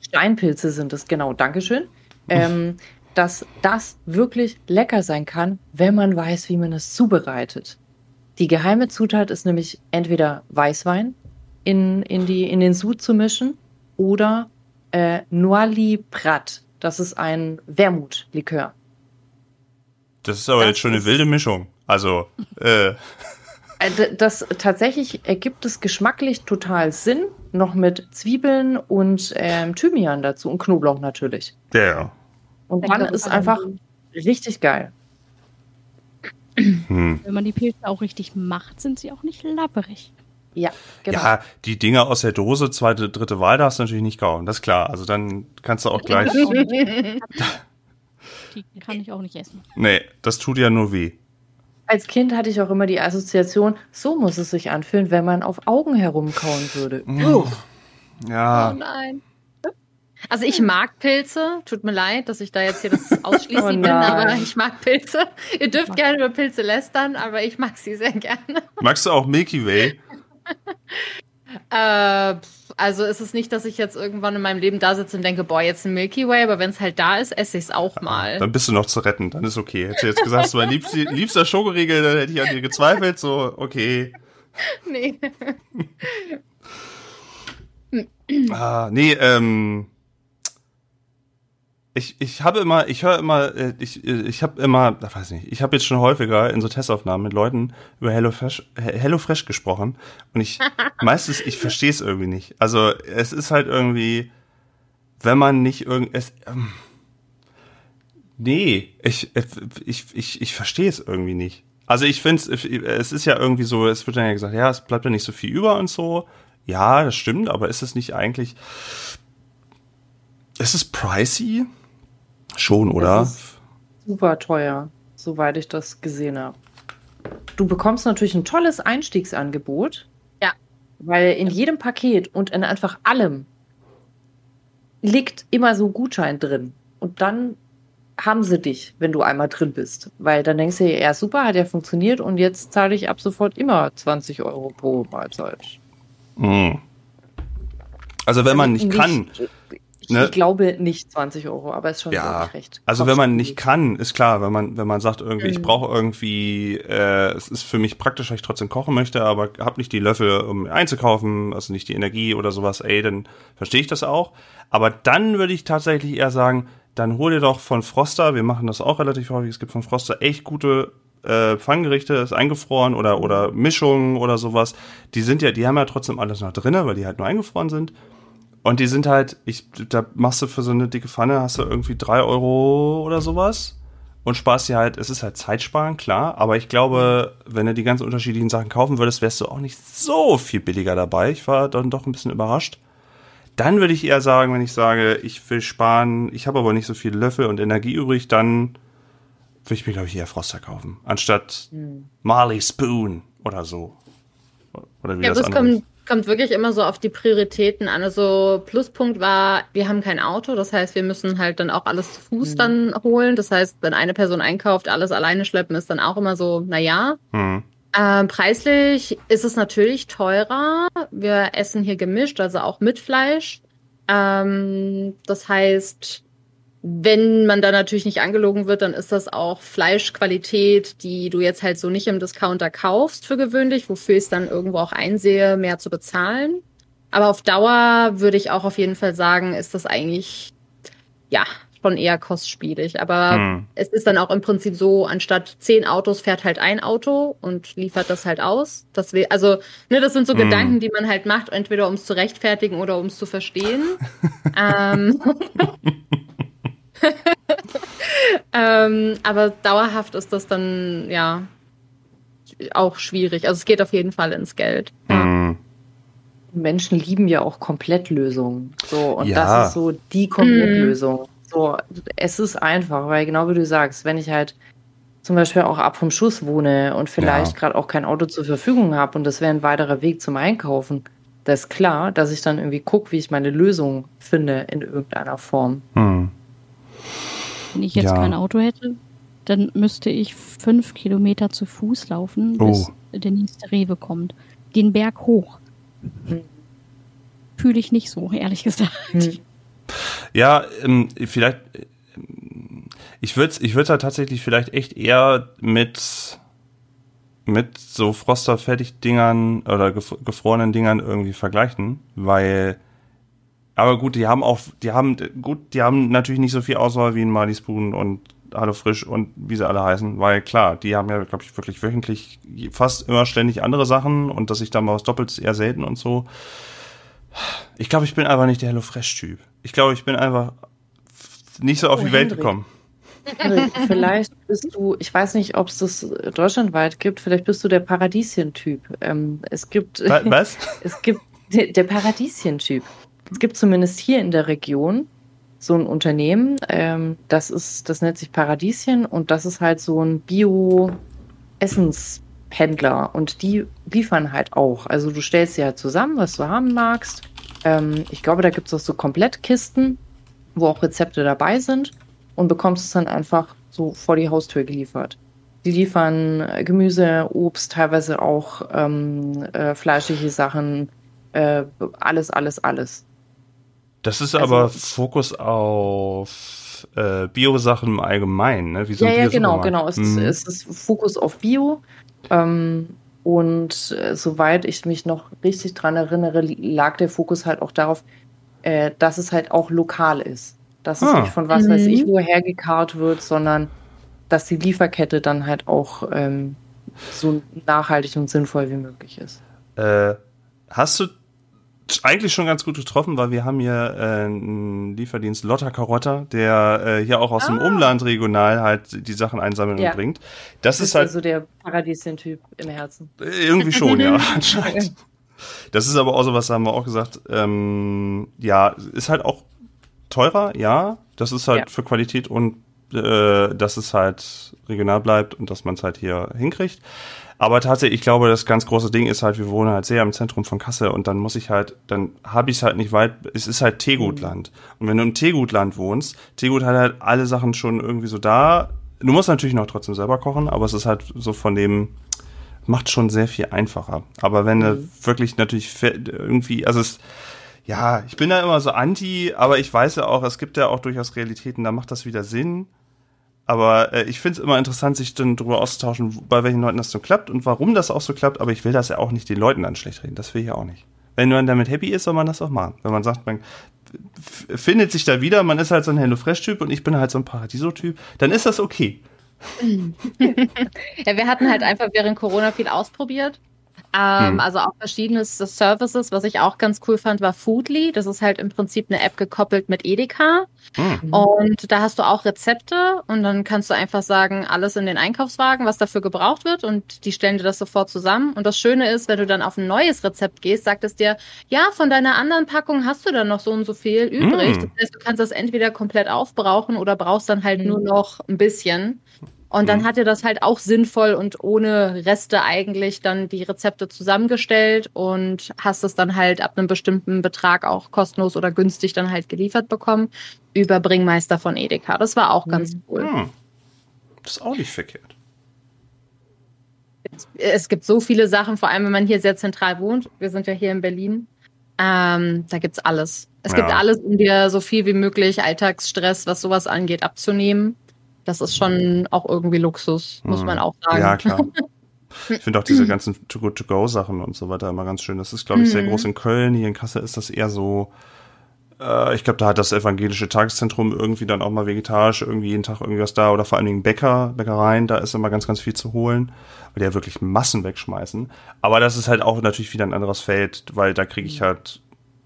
Steinpilze sind es, genau, Dankeschön. Ähm, dass das wirklich lecker sein kann, wenn man weiß, wie man es zubereitet. Die geheime Zutat ist nämlich entweder Weißwein in, in, die, in den Sud zu mischen oder äh, Noili Prat. Das ist ein Wermutlikör. das ist aber Das jetzt schon eine wilde Mischung. Also, äh, Äh, Das tatsächlich ergibt es geschmacklich total Sinn, noch mit Zwiebeln und ähm, Thymian dazu und Knoblauch natürlich. der. Und dann ist einfach richtig geil. Hm. Wenn man die Pilze auch richtig macht, sind sie auch nicht lapperig. Ja, genau. Ja, die Dinger aus der Dose, zweite, dritte Wahl darfst du natürlich nicht kauen. Das ist klar. Also dann kannst du auch gleich. Die kann ich auch nicht essen. Nee, das tut ja nur weh. Als Kind hatte ich auch immer die Assoziation, so muss es sich anfühlen, wenn man auf Augen herumkauen würde. Oh. Oh Ja. nein. Also ich mag Pilze. Tut mir leid, dass ich da jetzt hier das ausschließlich Oh bin, aber ich mag Pilze. Ihr dürft gerne über Pilze lästern, aber ich mag sie sehr gerne. Magst du auch Milky Way? Äh, also ist es nicht, dass ich jetzt irgendwann in meinem Leben da sitze und denke, boah, jetzt ein Milky Way, aber wenn es halt da ist, esse ich es auch mal. Dann bist du noch zu retten. Dann ist okay. Hättest du jetzt gesagt, das ist mein liebster, liebster Schokoriegel, dann hätte ich an dir gezweifelt. So, okay. Nee. Ah, nee, ähm. Ich, ich habe immer, ich höre immer, äh, ich, äh, ich habe immer, ich weiß nicht, ich habe jetzt schon häufiger in so Testaufnahmen mit Leuten über HelloFresh, HelloFresh gesprochen und ich meistens, ich verstehe es irgendwie nicht. Also es ist halt irgendwie, wenn man nicht irgend, es, ähm, nee, ich, ich, ich, ich verstehe es irgendwie nicht. Also ich finde es, es ist ja irgendwie so, es wird dann ja gesagt, ja, es bleibt ja nicht so viel über und so. Ja, das stimmt, aber ist es nicht eigentlich, ist es pricey? Schon, oder? Super teuer, soweit ich das gesehen habe. Du bekommst natürlich ein tolles Einstiegsangebot. Ja. Weil in jedem Paket und in einfach allem liegt immer so ein Gutschein drin. Und dann haben sie dich, wenn du einmal drin bist. Weil dann denkst du dir, ja super, hat ja funktioniert und jetzt zahle ich ab sofort immer 20 Euro pro Mahlzeit. Mhm. Also wenn man nicht kann, Ne? Ich glaube nicht 20 Euro, aber ist schon Ja, recht. also wenn man nicht kann, ist klar, wenn man wenn man sagt irgendwie, ich Mhm. brauche irgendwie, äh, es ist für mich praktisch, weil ich trotzdem kochen möchte, aber habe nicht die Löffel, um einzukaufen, also nicht die Energie oder sowas, ey, dann verstehe ich das auch. Aber dann würde ich tatsächlich eher sagen, dann hol dir doch von Froster, wir machen das auch relativ häufig, es gibt von Froster echt gute äh, Pfannengerichte, ist eingefroren oder oder Mischungen oder sowas. Die sind ja, die haben ja trotzdem alles noch drinne, weil die halt nur eingefroren sind. Und die sind halt, ich, da machst du für so eine dicke Pfanne, hast du irgendwie drei Euro oder sowas und sparst dir halt, es ist halt Zeitsparen, klar, aber ich glaube, wenn du die ganzen unterschiedlichen Sachen kaufen würdest, wärst du auch nicht so viel billiger dabei. Ich war dann doch ein bisschen überrascht. Dann würde ich eher sagen, wenn ich sage, ich will sparen, ich habe aber nicht so viele Löffel und Energie übrig, dann würde ich mir, glaube ich, eher Froster kaufen, anstatt Hm. Marley Spoon oder so. Oder wie Ja, das andere kommt, kommt wirklich immer so auf die Prioritäten an. Also Pluspunkt war, wir haben kein Auto, das heißt, wir müssen halt dann auch alles zu Fuß Mhm. dann holen. Das heißt, wenn eine Person einkauft, alles alleine schleppen, ist dann auch immer so, naja. Hm. Ähm, preislich ist es natürlich teurer. Wir essen hier gemischt, also auch mit Fleisch. Ähm, das heißt, wenn man da natürlich nicht angelogen wird, dann ist das auch Fleischqualität, die du jetzt halt so nicht im Discounter kaufst für gewöhnlich, wofür ich es dann irgendwo auch einsehe, mehr zu bezahlen. Aber auf Dauer würde ich auch auf jeden Fall sagen, ist das eigentlich, ja, schon eher kostspielig. Aber Hm. es ist dann auch im Prinzip so, anstatt zehn Autos fährt halt ein Auto und liefert das halt aus. Das wir, also, ne, das sind so Mm. Gedanken, die man halt macht, entweder um es zu rechtfertigen oder um es zu verstehen. ähm, ähm, aber dauerhaft ist das dann, ja, auch schwierig. Also es geht auf jeden Fall ins Geld. Hm. Menschen lieben ja auch Komplettlösungen. So, und Ja. das ist so die Komplettlösung. So, es ist einfach, weil genau wie du sagst, wenn ich halt zum Beispiel auch ab vom Schuss wohne und vielleicht Ja. gerade auch kein Auto zur Verfügung habe und das wäre ein weiterer Weg zum Einkaufen, da ist klar, dass ich dann irgendwie gucke, wie ich meine Lösung finde in irgendeiner Form. Hm. Wenn ich jetzt Ja. kein Auto hätte, dann müsste ich fünf Kilometer zu Fuß laufen, bis Oh. der nächste Rewe kommt. Den Berg hoch. Fühle ich nicht so, ehrlich gesagt. Hm. Ja, ähm, vielleicht, ähm, ich würde ich würd's halt tatsächlich vielleicht echt eher mit, mit so Froster-Fertig-Dingern oder gef gefrorenen Dingern irgendwie vergleichen, weil, aber gut, die haben auch, die haben, gut, die haben natürlich nicht so viel Auswahl wie ein Marley Spoon und Hallo Frisch und wie sie alle heißen, weil klar, die haben ja, glaube ich, wirklich wöchentlich fast immer ständig andere Sachen und dass ich da mal was doppelt ist eher selten und so. Ich glaube, ich bin einfach nicht der Hello Fresh-Typ. Ich glaube, ich bin einfach nicht so auf Oh, die Welt Hendrik. gekommen. Vielleicht bist du, ich weiß nicht, ob es das deutschlandweit gibt, vielleicht bist du der Paradieschen-Typ. Ähm, es gibt, Wa- Was? es gibt der, der Paradieschen-Typ. Es gibt zumindest hier in der Region so ein Unternehmen, ähm, das ist, das nennt sich Paradieschen und das ist halt so ein Bio-Essenspendler und die liefern halt auch. Also du stellst dir halt zusammen, was du haben magst. Ähm, ich glaube, da gibt es auch so Komplettkisten, wo auch Rezepte dabei sind und bekommst es dann einfach so vor die Haustür geliefert. Die liefern äh, Gemüse, Obst, teilweise auch ähm, äh, fleischliche Sachen, äh, alles, alles, alles. Das ist Also- aber Fokus auf äh, Bio-Sachen im Allgemeinen, ne? Wie so ja, ja, genau, genau. Es, ist, Mhm. es ist Fokus auf Bio. Ähm, und äh, soweit ich mich noch richtig dran erinnere, lag der Fokus halt auch darauf, äh, dass es halt auch lokal ist. Dass es Ah. nicht von was weiß Mhm. ich woher gekarrt wird, sondern dass die Lieferkette dann halt auch ähm, so nachhaltig und sinnvoll wie möglich ist. Äh, hast du eigentlich schon ganz gut getroffen, weil wir haben hier äh, einen Lieferdienst Lotta Carotta, der äh, hier auch aus dem Ah. Umland regional halt die Sachen einsammeln Ja. und bringt. Das Das ist halt also der Paradiesien-Typ im Herzen. irgendwie schon, ja, anscheinend. Das ist aber auch so was, haben wir auch gesagt, ähm, ja, ist halt auch teurer, ja. Das ist halt Ja. für Qualität und äh, dass es halt regional bleibt und dass man es halt hier hinkriegt. Aber tatsächlich, ich glaube, das ganz große Ding ist halt, wir wohnen halt sehr im Zentrum von Kassel und dann muss ich halt, dann habe ich es halt nicht weit, es ist halt Teegutland. Und wenn du im Teegutland wohnst, Teegut hat halt alle Sachen schon irgendwie so da. Du musst natürlich noch trotzdem selber kochen, aber es ist halt so von dem, macht schon sehr viel einfacher. Aber wenn du wirklich natürlich irgendwie, also es, ja, ich bin da immer so anti, aber ich weiß ja auch, es gibt ja auch durchaus Realitäten, da macht das wieder Sinn. Aber äh, ich finde es immer interessant, sich dann darüber auszutauschen, bei welchen Leuten das so klappt und warum das auch so klappt. Aber ich will das ja auch nicht den Leuten dann schlecht reden. Das will ich ja auch nicht. Wenn man damit happy ist, soll man das auch machen. Wenn man sagt, man findet sich da wieder, man ist halt so ein HelloFresh-Typ und ich bin halt so ein Paradiso-Typ, dann ist das okay. Ja, wir hatten halt einfach während Corona viel ausprobiert. Ähm, Hm. Also auch verschiedene Services. Was ich auch ganz cool fand, war Foodly. Das ist halt im Prinzip eine App gekoppelt mit Edeka. Hm. Und da hast du auch Rezepte und dann kannst du einfach sagen, alles in den Einkaufswagen, was dafür gebraucht wird und die stellen dir das sofort zusammen. Und das Schöne ist, wenn du dann auf ein neues Rezept gehst, sagt es dir, ja, von deiner anderen Packung hast du dann noch so und so viel übrig. Mm. Das heißt, du kannst das entweder komplett aufbrauchen oder brauchst dann halt nur noch ein bisschen. Und dann Mhm. hat dir das halt auch sinnvoll und ohne Reste eigentlich dann die Rezepte zusammengestellt und hast es dann halt ab einem bestimmten Betrag auch kostenlos oder günstig dann halt geliefert bekommen über Bringmeister von Edeka. Das war auch ganz cool. Hm. Das ist auch nicht verkehrt. Es gibt so viele Sachen, vor allem wenn man hier sehr zentral wohnt. Wir sind ja hier in Berlin. Ähm, da gibt's alles. Es gibt Ja. alles, um dir so viel wie möglich Alltagsstress, was sowas angeht, abzunehmen. Das ist schon auch irgendwie Luxus, muss Hm. man auch sagen. Ja, klar. Ich finde auch diese ganzen To-Go-To-Go-Sachen und so weiter immer ganz schön. Das ist, glaube ich, sehr Mhm. groß in Köln. Hier in Kassel ist das eher so, äh, ich glaube, da hat das evangelische Tageszentrum irgendwie dann auch mal vegetarisch irgendwie jeden Tag irgendwas da oder vor allen Dingen Bäcker, Bäckereien, da ist immer ganz, ganz viel zu holen, weil die ja wirklich Massen wegschmeißen. Aber das ist halt auch natürlich wieder ein anderes Feld, weil da kriege ich halt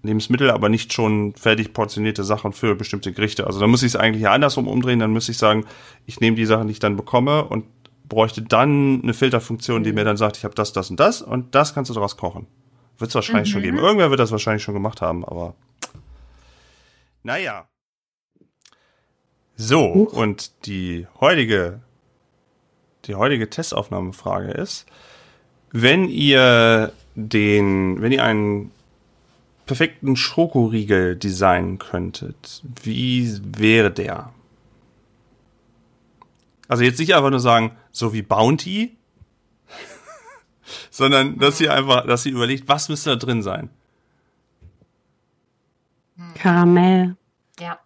Lebensmittel, aber nicht schon fertig portionierte Sachen für bestimmte Gerichte. Also da muss ich es eigentlich ja andersrum umdrehen, dann müsste ich sagen, ich nehme die Sachen, die ich dann bekomme und bräuchte dann eine Filterfunktion, die mir dann sagt, ich habe das, das und das und das kannst du daraus kochen. Wird es wahrscheinlich schon Mhm. geben. Irgendwer wird das wahrscheinlich schon gemacht haben, aber naja. So, Huch. und die heutige, die heutige Testaufnahmefrage ist, wenn ihr den, wenn ihr einen perfekten Schokoriegel designen könntet, wie wäre der? Also jetzt nicht einfach nur sagen, so wie Bounty, sondern dass ihr einfach, dass ihr überlegt, was müsste da drin sein? Karamell. Ja.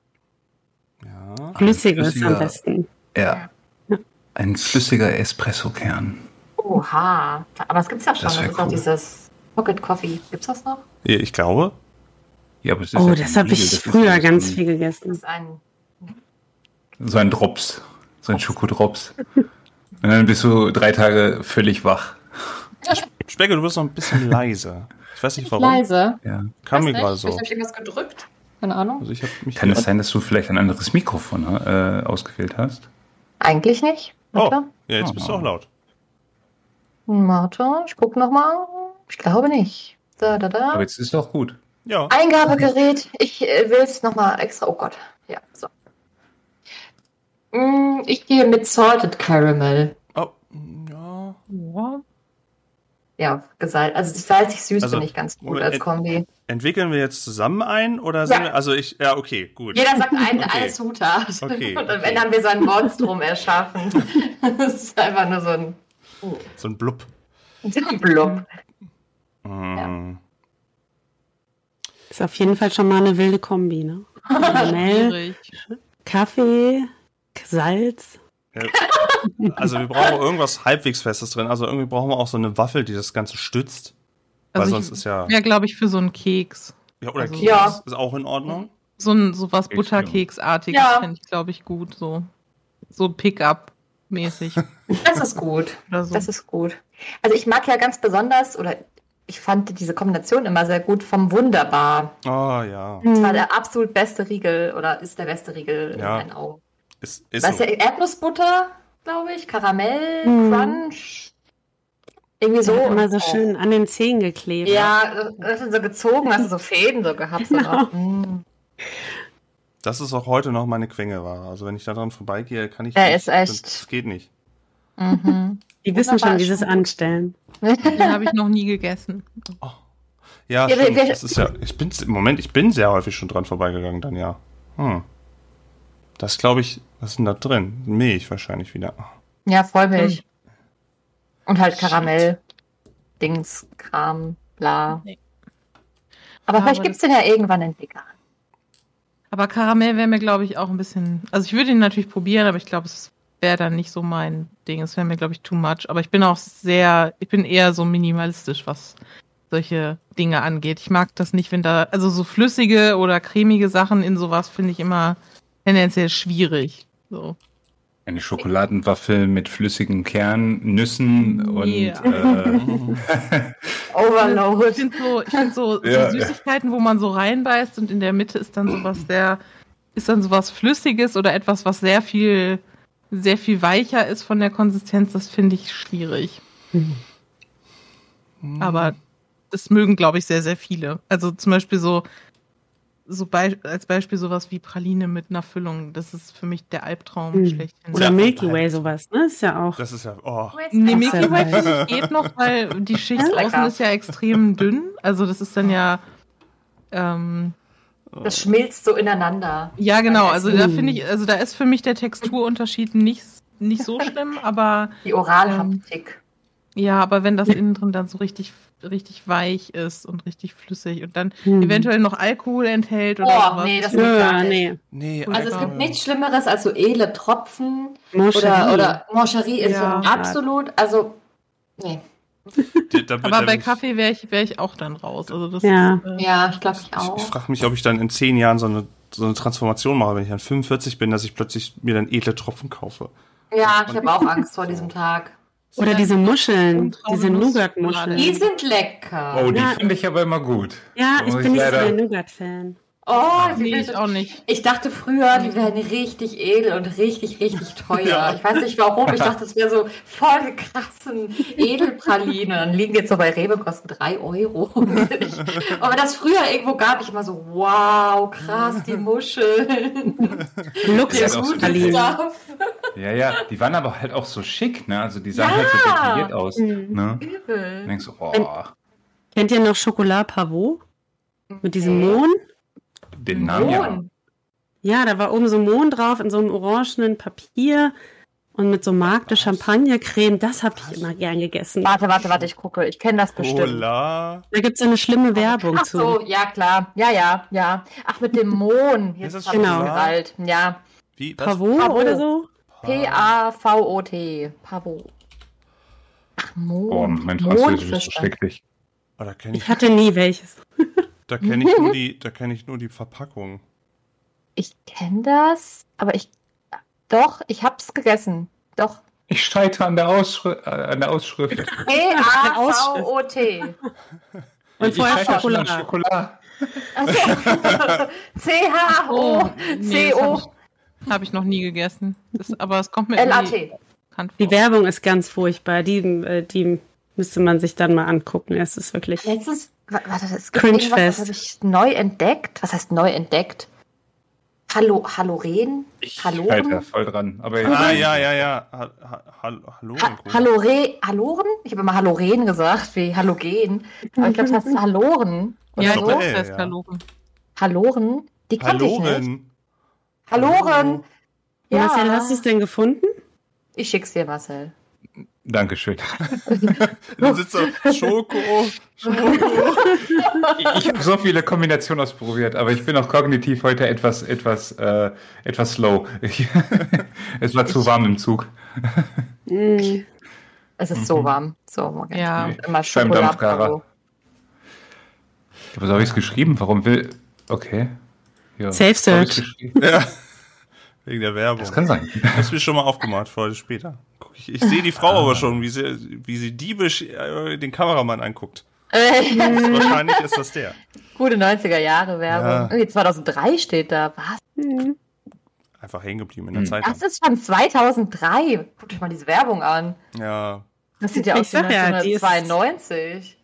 Ja. Flüssiges flüssiger- am besten. Ja. Ein flüssiger Espresso-Kern. Oha. Aber es gibt's ja schon. Das Das, ist auch cool. dieses Pocket Coffee. Gibt's das noch? Ich glaube. Ja, aber es ist Oh, ja das habe ich das früher ja ganz viel Das gegessen. ist ein. so ein Drops. So ein Schokodrops. Und dann bist du drei Tage völlig wach. Specke, du bist noch ein bisschen leise. Ich weiß nicht warum. Leise. Ja. Kam mir gerade so. Habe ich irgendwas gedrückt. Keine Ahnung. Also ich habe mich Kann es sein, dass du vielleicht ein anderes Mikrofon äh, ausgewählt hast? Eigentlich nicht. Oh, ja, jetzt bist du auch laut. Warte, ich gucke nochmal. Ich glaube nicht. Da, da, da. Aber jetzt ist doch gut. Ja. Eingabegerät. Ich äh, will es nochmal extra. Oh Gott. Ja, so. Mm, Ich gehe mit Salted Caramel. Oh, ja. Ja, gesalzt. Also salzig süß Also, finde ich ganz gut als Kombi. Entwickeln wir jetzt zusammen ein oder sind Ja. wir, also ich, ja, okay, gut. Jeder sagt ein, Okay. eine Zutat. Okay, Und am okay. Ende haben wir so ein Monstrum erschaffen. Das ist einfach nur so ein, So ein Blub. so ein Blub. Mm. Ist auf jeden Fall schon mal eine wilde Kombi, ne? Karamell, Schwierig. Kaffee, Salz. Ja. Also wir brauchen irgendwas halbwegs Festes drin. Also irgendwie brauchen wir auch so eine Waffel, die das Ganze stützt. Weil Also sonst ich ist ja. wäre, glaube ich, für so einen Keks. Ja, oder also- Keks Ja. ist auch in Ordnung. So ein so was Keks, Butterkeksartiges Ja. fände ich, glaube ich, gut. So, so Pickup-mäßig Das ist gut. so. Das ist gut. Also ich mag ja ganz besonders, oder ich fand diese Kombination immer sehr gut vom Wunderbar. Oh ja. Das war der absolut beste Riegel oder ist der beste Riegel Ja. in meinen Augen. Ist, ist Weißt so. du, Erdnussbutter, glaube ich, Karamell, Mhm. Crunch. Irgendwie so. Immer so Oh. schön an den Zehen geklebt. Ja, das ist so gezogen, hast du so Fäden so gehabt. So Genau. Mm. Das ist auch heute noch meine Quengelware. Also wenn ich da dran vorbeigehe, kann ich Ja, nicht. ist echt. Das geht nicht. Mhm. Die wissen Wunderbar, schon, wie sie es anstellen. Den habe ich noch nie gegessen. Ja, Ja, stimmt. wir- Das ist ja. Ich bin im Moment, ich bin sehr häufig schon dran vorbeigegangen, dann ja. Hm. Das glaube ich, was ist denn da drin? Milch wahrscheinlich wieder. Ja, Vollmilch. Hm. Und halt Karamell, Dings, Kram, bla. Aber Ja, vielleicht aber gibt es den ja irgendwann in vegan. Aber Karamell wäre mir, glaube ich, auch ein bisschen. Also ich würde ihn natürlich probieren, aber ich glaube, es wäre dann nicht so mein Ding. Es wäre mir, glaube ich, too much. Aber ich bin auch sehr, ich bin eher so minimalistisch, was solche Dinge angeht. Ich mag das nicht, wenn da, also so flüssige oder cremige Sachen in sowas finde ich immer tendenziell schwierig. So. Eine Schokoladenwaffel mit flüssigen Kernnüssen und Nee. äh, Ich Overload. finde so, ich find so, so Ja. Süßigkeiten, wo man so reinbeißt und in der Mitte ist dann sowas sehr, ist dann sowas Flüssiges oder etwas, was sehr viel, sehr viel weicher ist von der Konsistenz, das finde ich schwierig. Aber das mögen, glaube ich, sehr, sehr viele. Also zum Beispiel so, so bei, als Beispiel sowas wie Praline mit einer Füllung. Das ist für mich der Albtraum Mhm. schlechthin. Oder. Milky Way, sowas, ne? Ist ja auch. Das ist ja, oh. Nee, Milky Way Way. finde ich geht noch, weil die Schicht außen ist ja extrem dünn. Also das ist dann ja, ähm, Das schmilzt so ineinander. ja genau. Also da finde ich, also da ist für mich der Texturunterschied nicht, nicht so schlimm, aber Die Oralhaptik. ja, aber wenn das innen drin dann so richtig, richtig weich ist und richtig flüssig und dann Hm. eventuell noch Alkohol enthält oder Oh, sowas. nee, das Ja, gar nicht. nee. Nee, Also es gibt nichts Schlimmeres als so edle Tropfen Moncherie. oder, oder Moncherie ist Ja. so absolut, also nee. Die- da- aber bei ich- Kaffee wäre ich, wär ich auch dann raus. Also das Ja. ist, äh, Ja, ich glaube ich Ich, auch. ich frage mich, ob ich dann in zehn Jahren so eine, so eine Transformation mache, wenn ich dann 45 bin, dass ich plötzlich mir dann edle Tropfen kaufe. Ja, ich habe auch Angst vor diesem Tag. Oder diese Muscheln, diese Nougat-Muscheln. Die sind lecker. oh, die Ja. finde ich aber immer gut. Ja, ich bin nicht so ein Nougat-Fan. Oh, die nee, ich auch nicht. Ich dachte früher, die wären richtig edel und richtig, richtig teuer. Ich weiß nicht warum. Ich dachte, das wäre so voll krassen Edelpralinen. Dann liegen die jetzt so bei Rewe, kosten 3 Euro. Aber wenn das früher irgendwo gab, ich immer so, wow, krass, die Muscheln. Luxuspralinen. Stuff. Ja, ja, die waren aber halt auch so schick, ne? Also die sahen halt so detailliert aus. Mhm. Ne? Und Übel. denkst du, oh, Kennt ihr noch Chocolat Pavot? Mit diesem Mohn? Den Namen ja. Ja, da war oben so Mohn drauf in so einem orangenen Papier und mit so Markte Champagnercreme. Das habe ich immer gern gegessen. Warte, warte, warte, ich gucke. Ich kenne das bestimmt. Cola. Da gibt es so eine schlimme Werbung Ach zu. so, ja klar. Ja, ja, ja. Ach, mit dem Mohn. Ist das Jetzt habe ich genau. gerallt. Ja. Wie? Was? Pavot Pavot. oder so? P-A-V-O-T. Pavot. Ach, Mohn. Oh, mein Französisch ist schrecklich. Oh, ich, Ich hatte nie welches. da kenn ich, nur die, da kenn ich nur die Verpackung. Ich kenne das, aber ich. Doch, ich hab's gegessen. Doch. Ich streite an der, Ausschri äh, an der Ausschrift. P-A-V-O-T. Und ich vorher Schokolade. Schokolade. C-H-O-C-O. Oh, Habe ich noch nie gegessen. Das, aber es kommt mir L-A-T. Die Werbung ist ganz furchtbar. Die, äh, die müsste man sich dann mal angucken. Es ist wirklich. Letztens, wa- warte, es gibt Cringe irgendwas, das habe ich neu entdeckt. Was heißt neu entdeckt? Hallo, Haloren? Ich halte da Haloren? voll dran. Aber Ah, ja, ja, ja. Ha, ha, hallo, hallo. Ha Halore, Haloren? Ich habe immer Haloren gesagt, wie Halogen. Aber ich glaube, das heißt Haloren. Oder Ja, Doch, ich so. glaube, das heißt ja. Haloren. Haloren? Die kannte ich nicht. Halloren. Haloren. Ja. Marcel, hast du es denn gefunden? Ich schick's dir, Marcel. Dankeschön. Du sitzt so, Schoko, Schoko. Ich, habe so viele Kombinationen ausprobiert, aber ich bin auch kognitiv heute etwas, etwas, äh, etwas slow. Ich, es war zu warm im Zug. Mm. Es ist so warm. So. Ja. Immer Schwemmdampfgarer. Schokolade. Aber so habe ich es geschrieben. Warum will. Okay. Ja, Safe Search. Ja. Wegen der Werbung. Das kann sein. Ich hab's mir schon mal aufgemacht, für heute später. Ich, ich sehe die Frau aber schon, wie sie, wie sie diebisch äh, den Kameramann anguckt. Wahrscheinlich ist das der. Gute 90er Jahre Werbung. Ja. Irgendwie 2003 steht da. Was? Einfach hängen geblieben in der Hm. Zeitung. Das ist von 2003. Guckt euch mal diese Werbung an. Ja. Das sieht ja Ich aus wie sag ja, die ist- 1992.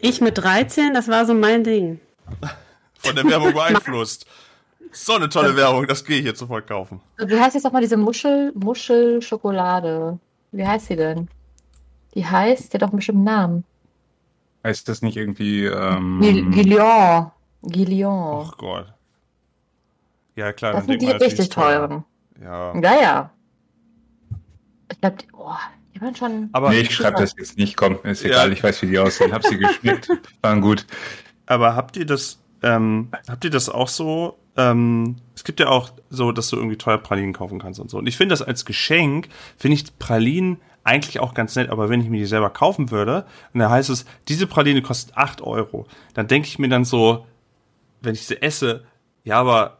Ich mit 13, das war so mein Ding. Von der Werbung beeinflusst. So eine tolle Werbung, das gehe ich jetzt sofort kaufen. Wie heißt jetzt nochmal diese Muschel, Muschelschokolade? Wie heißt sie denn? Die heißt, die hat doch einen bestimmten Namen. Heißt das nicht irgendwie. Ähm, Gil- Guillon. Guillon. Ach Gott. Ja, klar, das sind die richtig teuren. Ja. Ja, ja. Ich glaube, die, oh, die waren schon. Aber nee, ich schreibe das jetzt nicht. Komm, ist egal. Ja. Ich weiß, wie die aussehen. Hab sie geschmeckt. Waren gut. aber habt ihr das, ähm, habt ihr das auch so? Ähm, es gibt ja auch so, dass du irgendwie teuer Pralinen kaufen kannst und so. Und ich finde das als Geschenk, finde ich Pralinen eigentlich auch ganz nett, aber wenn ich mir die selber kaufen würde, und da heißt es, diese Praline kostet 8 Euro, dann denke ich mir dann so, wenn ich sie esse, ja, aber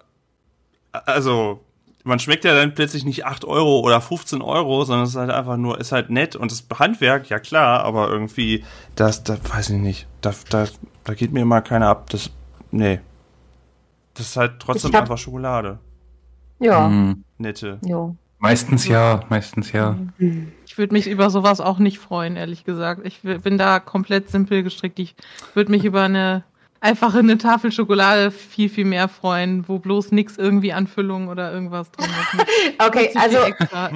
also man schmeckt ja dann plötzlich nicht 8 Euro oder 15 Euro, sondern es ist halt einfach nur, ist halt nett und das Handwerk, ja klar, aber irgendwie, das, das weiß ich nicht, da, da, da geht mir immer keiner ab, das, nee. Das ist halt trotzdem hab- einfach Schokolade. Ja. Hm. Nette. Jo. Meistens ja, meistens ja. Ich würde mich über sowas auch nicht freuen, ehrlich gesagt. Ich bin da komplett simpel gestrickt. Ich würde mich über eine einfache eine Tafel Schokolade viel, viel mehr freuen, wo bloß nichts irgendwie an Füllung oder irgendwas drin ist. Okay, also.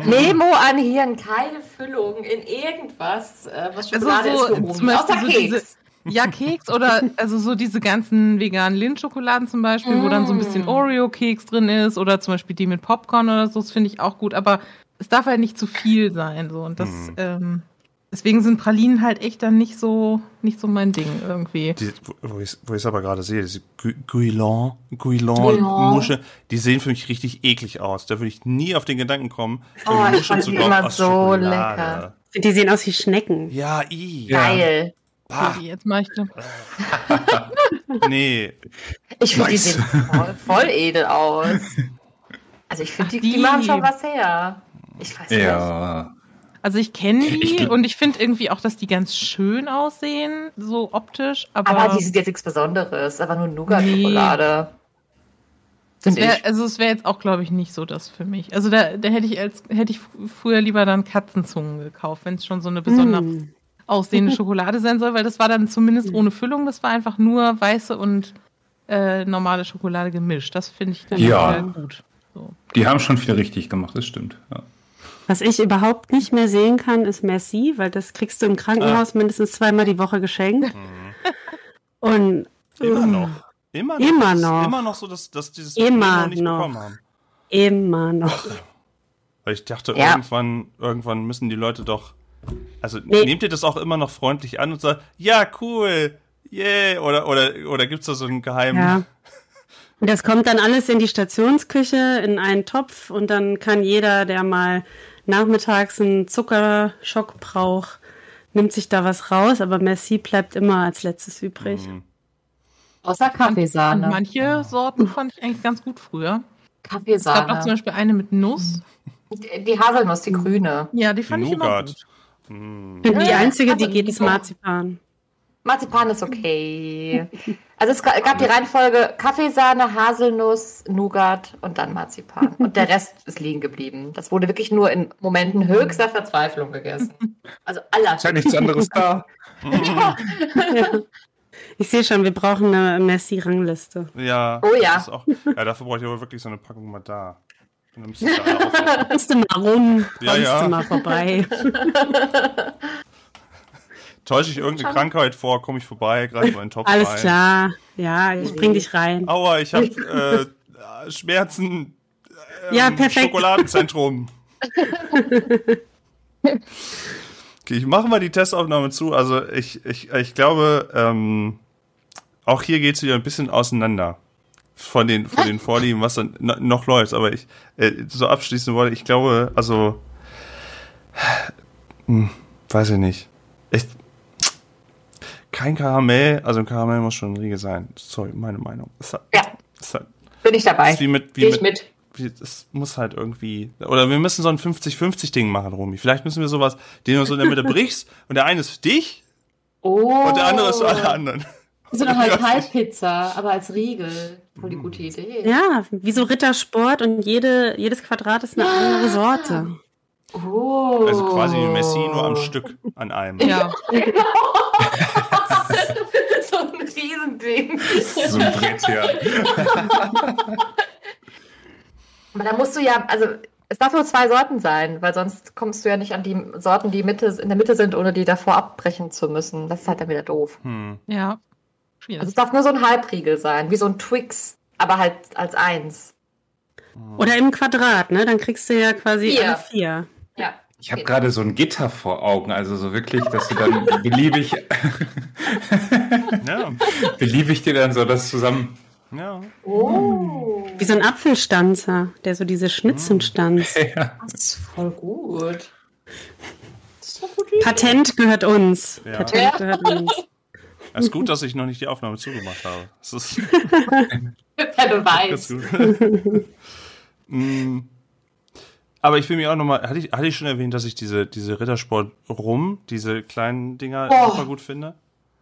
Memo an Hirn, keine Füllung in irgendwas, äh, was Also Schokolade so ist zum. Beispiel Außer so Keks. diese- Ja, Keks oder also so diese ganzen veganen Lindschokoladen zum Beispiel, wo dann so ein bisschen Mm. Oreo-Keks drin ist oder zum Beispiel die mit Popcorn oder so, das finde ich auch gut, aber es darf halt nicht zu viel sein so und das Mhm. ähm, deswegen sind Pralinen halt echt dann nicht so nicht so mein Ding irgendwie. Die, wo ich wo ich es aber gerade sehe, diese Gu- Guilon, Guilon Guilon. Muschel, die sehen für mich richtig eklig aus. Da würde ich nie auf den Gedanken kommen, Oh, eine ich Muschel fand zu die immer aus so Schokolade. lecker. Die sehen aus wie Schnecken. Ja, i. Ja. Bah, Okay, jetzt mache ich ne- nee. Ich finde, die Nice. sehen voll, voll edel aus. Also ich finde, die, die Die- machen schon was her. Ich weiß nicht. Ja. Also ich kenne die Ich und ich finde irgendwie auch, dass die ganz schön aussehen, so optisch, aber, Aber die sind jetzt nichts Besonderes, aber nur Nougat-Schokolade. das Finde wär, also es wäre jetzt auch, glaube ich, nicht so das für mich. Also da, da hätte ich als hätte ich fr- früher lieber dann Katzenzungen gekauft, wenn es schon so eine besonders Mm. Aussehende Schokolade sein soll, weil das war dann zumindest ohne Füllung, das war einfach nur weiße und äh, normale Schokolade gemischt. Das finde ich dann Ja. gut. So. Die haben schon viel richtig gemacht, das stimmt. Ja. Was ich überhaupt nicht mehr sehen kann, ist Merci, weil das kriegst du im Krankenhaus mindestens zweimal die Woche geschenkt. Und Immer noch. Immer noch. Immer noch. Immer noch so, dass, dass die das Immer noch nicht noch. bekommen haben. immer noch. Weil ich dachte, Ja. irgendwann, irgendwann müssen die Leute doch. Also Nee. nehmt ihr das auch immer noch freundlich an und sagt, ja, cool, yeah, oder, oder, oder gibt's da so einen geheimen. Ja. Und das kommt dann alles in die Stationsküche, in einen Topf und dann kann jeder, der mal nachmittags einen Zuckerschock braucht, nimmt sich da was raus, aber Merci bleibt immer als letztes übrig. Mhm. Außer Und Kaffeesahne. manche Sorten fand ich eigentlich ganz gut früher. Es gab auch zum Kaffeesahne. Beispiel eine mit Nuss. Die die Haselnuss, die grüne. Ja, die fand ich immer gut. Mhm. Und die Ja, einzige, die also geht, ist. Marzipan. Marzipan ist okay. Also es ga- gab die Reihenfolge Kaffeesahne, Haselnuss, Nougat und dann Marzipan. Und der Rest ist liegen geblieben. Das wurde wirklich nur in Momenten höchster Verzweiflung gegessen. Also aller. Ist ja nichts anderes da. Ja. Ich sehe schon, wir brauchen eine Merci-Rangliste. Ja. Oh ja. das Ist auch, ja, dafür brauche ich aber wirklich so eine Packung mal da. Und dann müsst ihr alle. Kommst du mal rum, Ja, kommst ja. du mal vorbei. Täusche ich irgendeine Krankheit vor, komme ich vorbei, greife mal in den Topf Alles rein. klar. Ja, ich bring dich rein. Aua, ich habe äh, Schmerzen. Ähm, Ja, perfekt. Schokoladenzentrum. Okay, ich mache mal die Testaufnahme zu. Also ich, ich, ich glaube, ähm, auch hier geht es wieder ein bisschen auseinander von den, von den Vorlieben, was dann no- noch läuft. Aber ich, äh, so abschließend wollte, ich glaube, also, hm, weiß ich nicht. Ich, kein Karamell, also ein Karamell muss schon ein Riegel sein. Sorry, meine Meinung. Halt, Ja. halt, Bin ich dabei. wie mit, wie Gehe ich mit, mit. es muss halt irgendwie, oder wir müssen so ein 50-50-Ding machen, Romy. Vielleicht müssen wir sowas, den du so in der Mitte brichst und der eine ist für dich Oh. und der andere ist für alle anderen. So eine Ich weiß nicht. Halb-Halb-Pizza, aber als Riegel. Voll die gute Idee. Ja, wie so Rittersport und jede, jedes Quadrat ist eine andere Sorte. Oh. Also quasi wie Messi nur am Stück an einem. Ja, so ein Riesending. So ein Brett, ja. Aber da musst du ja, also es darf nur zwei Sorten sein, weil sonst kommst du ja nicht an die Sorten, die Mitte, in der Mitte sind, ohne die davor abbrechen zu müssen. Das ist halt dann wieder doof. Hm. ja. Also es darf nur so ein Halbriegel sein, wie so ein Twix, aber halt als eins. Oder im Quadrat, ne? Dann kriegst du ja quasi Vier. alle vier. Ja. Ich habe gerade so ein Gitter vor Augen, also so wirklich, dass du dann beliebig, Ja, beliebig dir dann so das zusammen. ja. Oh, Wie so ein Apfelstanzer, der so diese Schnitzen stanzt. das ist voll gut. Das ist. Patent gehört uns. Ja. Patent Ja. gehört uns. Es ist gut, dass ich noch nicht die Aufnahme zugemacht habe. Das ist weißt. gut. Mm. Aber ich will mich auch nochmal, hatte ich, hatte ich schon erwähnt, dass ich diese, diese Rittersport rum, diese kleinen Dinger Oh. super gut finde?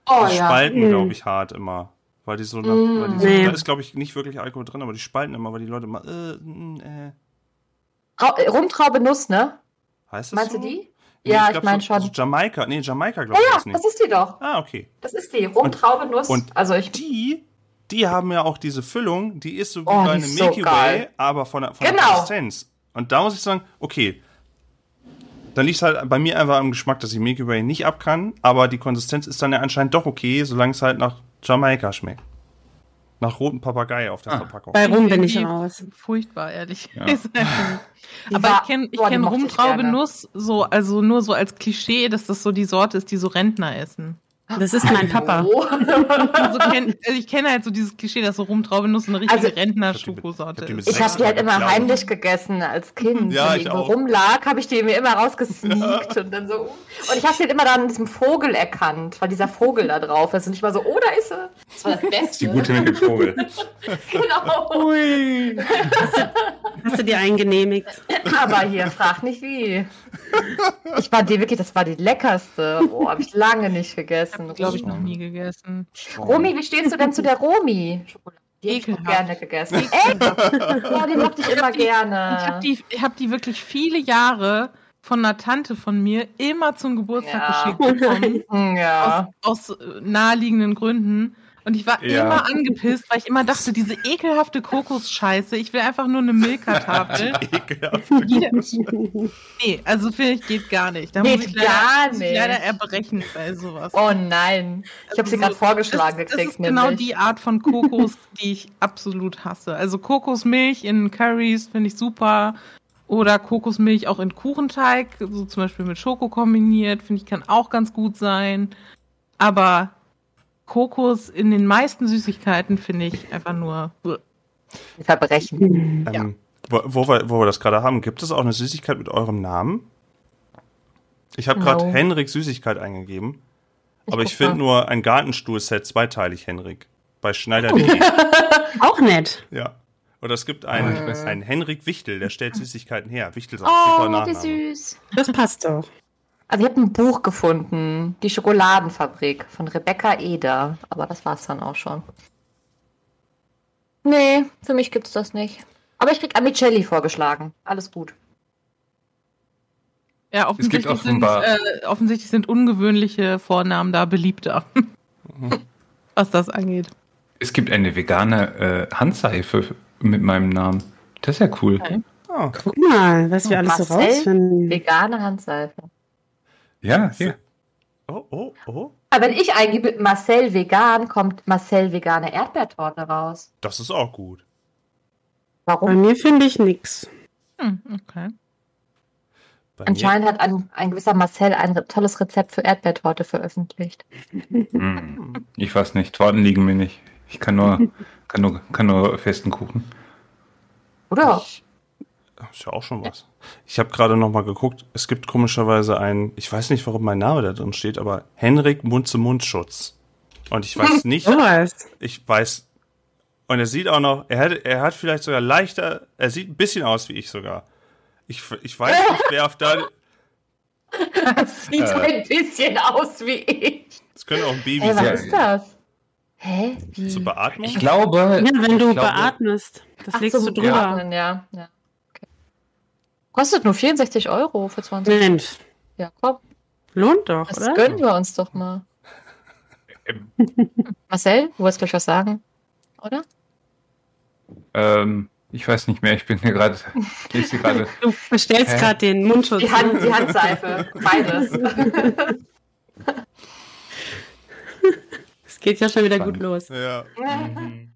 Oh die ja. spalten, Mm. glaube ich, hart immer. Weil die so nach, Mm. weil die so, Nee. da ist, glaube ich, nicht wirklich Alkohol drin, aber die spalten immer, weil die Leute immer, äh, mm, äh. Ra- Rumtraube Nuss, ne? Heißt das Meinst so? du die? Nee, ja, ich, glaub, meine so, schon. So Jamaika, nee, Jamaika, glaube ja, ich, ja, ist nicht. das ist die doch. Ah, okay. Das ist die. Rumtraube Nuss. und also ich. Die, die haben ja auch diese Füllung, die ist so wie Oh, bei einem ist so Milky Way, aber von der, von der Genau. Konsistenz. Und da muss ich sagen, okay, dann liegt halt bei mir einfach am Geschmack, dass ich Milky Way nicht ab kann, aber die Konsistenz ist dann ja anscheinend doch okay, solange es halt nach Jamaika schmeckt. Nach roten Papagei auf der Ah. Verpackung. Bei Rum bin ich raus. Furchtbar, ehrlich Ja. Aber war- ich kenne ich kenn Rumtraube. Nuss so, also nur so als Klischee, dass das so die Sorte ist, die so Rentner essen. Das ist mein Papa. Oh. Also kenn, ich kenne halt so dieses Klischee, dass so Rumtraube Nuss eine richtige Also- Rentner-Schokosorte ist. Ich habe die halt immer Geklaut. heimlich gegessen als Kind. Ja, Wenn die ich irgendwo auch. rumlag, habe ich die mir immer rausgesneakt und dann so. Und ich habe sie halt immer dann an diesem Vogel erkannt, weil dieser Vogel da drauf ist. Und ich war so, oh, da ist sie. Das war das Beste. Die gute mit dem Vogel. genau. Hast du dir eingenehmigt? Aber hier, frag nicht wie. Ich war die wirklich, das war die leckerste. Oh, habe ich lange nicht gegessen. Glaube ich noch nie gegessen. Romi, wie stehst du denn zu der Romi? Die hab ich noch Ekelhaft. gerne gegessen. Echt? Ja, die mochte ich immer gerne. Ich habe die, ich hab die wirklich viele Jahre von einer Tante von mir immer zum Geburtstag Ja. geschickt bekommen. Ja. Aus, aus naheliegenden Gründen. Und ich war Ja. immer angepisst, weil ich immer dachte, diese ekelhafte Kokosscheiße, ich will einfach nur eine Milka-Tafel. Ekelhaft. nee, also finde ich, geht gar nicht. Da Geht muss ich leider, gar nicht. leider erbrechen bei sowas. Oh nein. Ich habe sie Also gerade vorgeschlagen das, das gekriegt. ist genau nämlich. die Art von Kokos, die ich absolut hasse. Also Kokosmilch in Currys finde ich super. Oder Kokosmilch auch in Kuchenteig, so zum Beispiel mit Schoko kombiniert, finde ich kann auch ganz gut sein. Aber Kokos in den meisten Süßigkeiten finde ich einfach nur. Verbrechen. Ähm, wo, wo, wir, wo wir das gerade haben, gibt es auch eine Süßigkeit mit eurem Namen? Ich habe gerade No. Henrik Süßigkeit eingegeben, Ich aber ich finde nur ein Gartenstuhl-Set zweiteilig Henrik. Bei Schneider.de. Auch nett. ja. Oder es gibt einen, weiß einen Henrik Wichtel, der stellt Süßigkeiten her. Wichtel ist auch ein super Oh, Nachname. süß. Das passt doch. Also ich habe ein Buch gefunden, Die Schokoladenfabrik von Rebecca Eder. Aber das war's dann auch schon. Nee, für mich gibt's das nicht. Aber ich krieg Amicelli vorgeschlagen. Alles gut. Ja, gibt offensichtlich sind, äh, offensichtlich sind ungewöhnliche Vornamen da beliebter. Was das angeht. Es gibt eine vegane äh, Handseife mit meinem Namen. Das ist ja cool. Oh, Guck mal, was wir alles so Marcel? rausfinden. Vegane Handseife. Ja, hier. oh, oh, oh. Aber wenn ich eingebe Marcel vegan, kommt Marcel vegane Erdbeertorte raus. Das ist auch gut. Bei Warum? mir finde ich nix. Hm, okay. Bei mir, Anscheinend hat ein, ein gewisser Marcel ein re- tolles Rezept für Erdbeertorte veröffentlicht. Hm. Ich weiß nicht, Torten liegen mir nicht. Ich kann nur, kann nur, kann nur festen Kuchen. Oder? Ist ja auch schon was. Ich habe gerade noch mal geguckt, es gibt komischerweise einen, ich weiß nicht, warum mein Name da drin steht, aber Henrik Mund-zu-Mund-Schutz. Und ich weiß nicht, ich weiß, und er sieht auch noch, er hat, er hat vielleicht sogar leichter, er sieht ein bisschen aus wie ich sogar. Ich, ich weiß nicht, wer auf da, Das sieht Äh. ein bisschen aus wie ich. das könnte auch ein Baby Ey, was sein. ist das? Hä? Wie? Zur Beatmung? Ich glaube. Ja, wenn du glaube, beatmest, das Ach, legst so, du drüber. Atmen, ja. ja. Kostet nur 64 Euro für 20 Mensch, Ja, komm, lohnt doch, das oder? gönnen wir uns doch mal. Marcel, du wolltest gleich was sagen, oder? Ähm, ich weiß nicht mehr, ich bin hier gerade. Du bestellst gerade den Mundschutz. Die, Hand, die Handseife, beides. Es geht ja schon wieder gut Spannend. los. Ja. Mhm.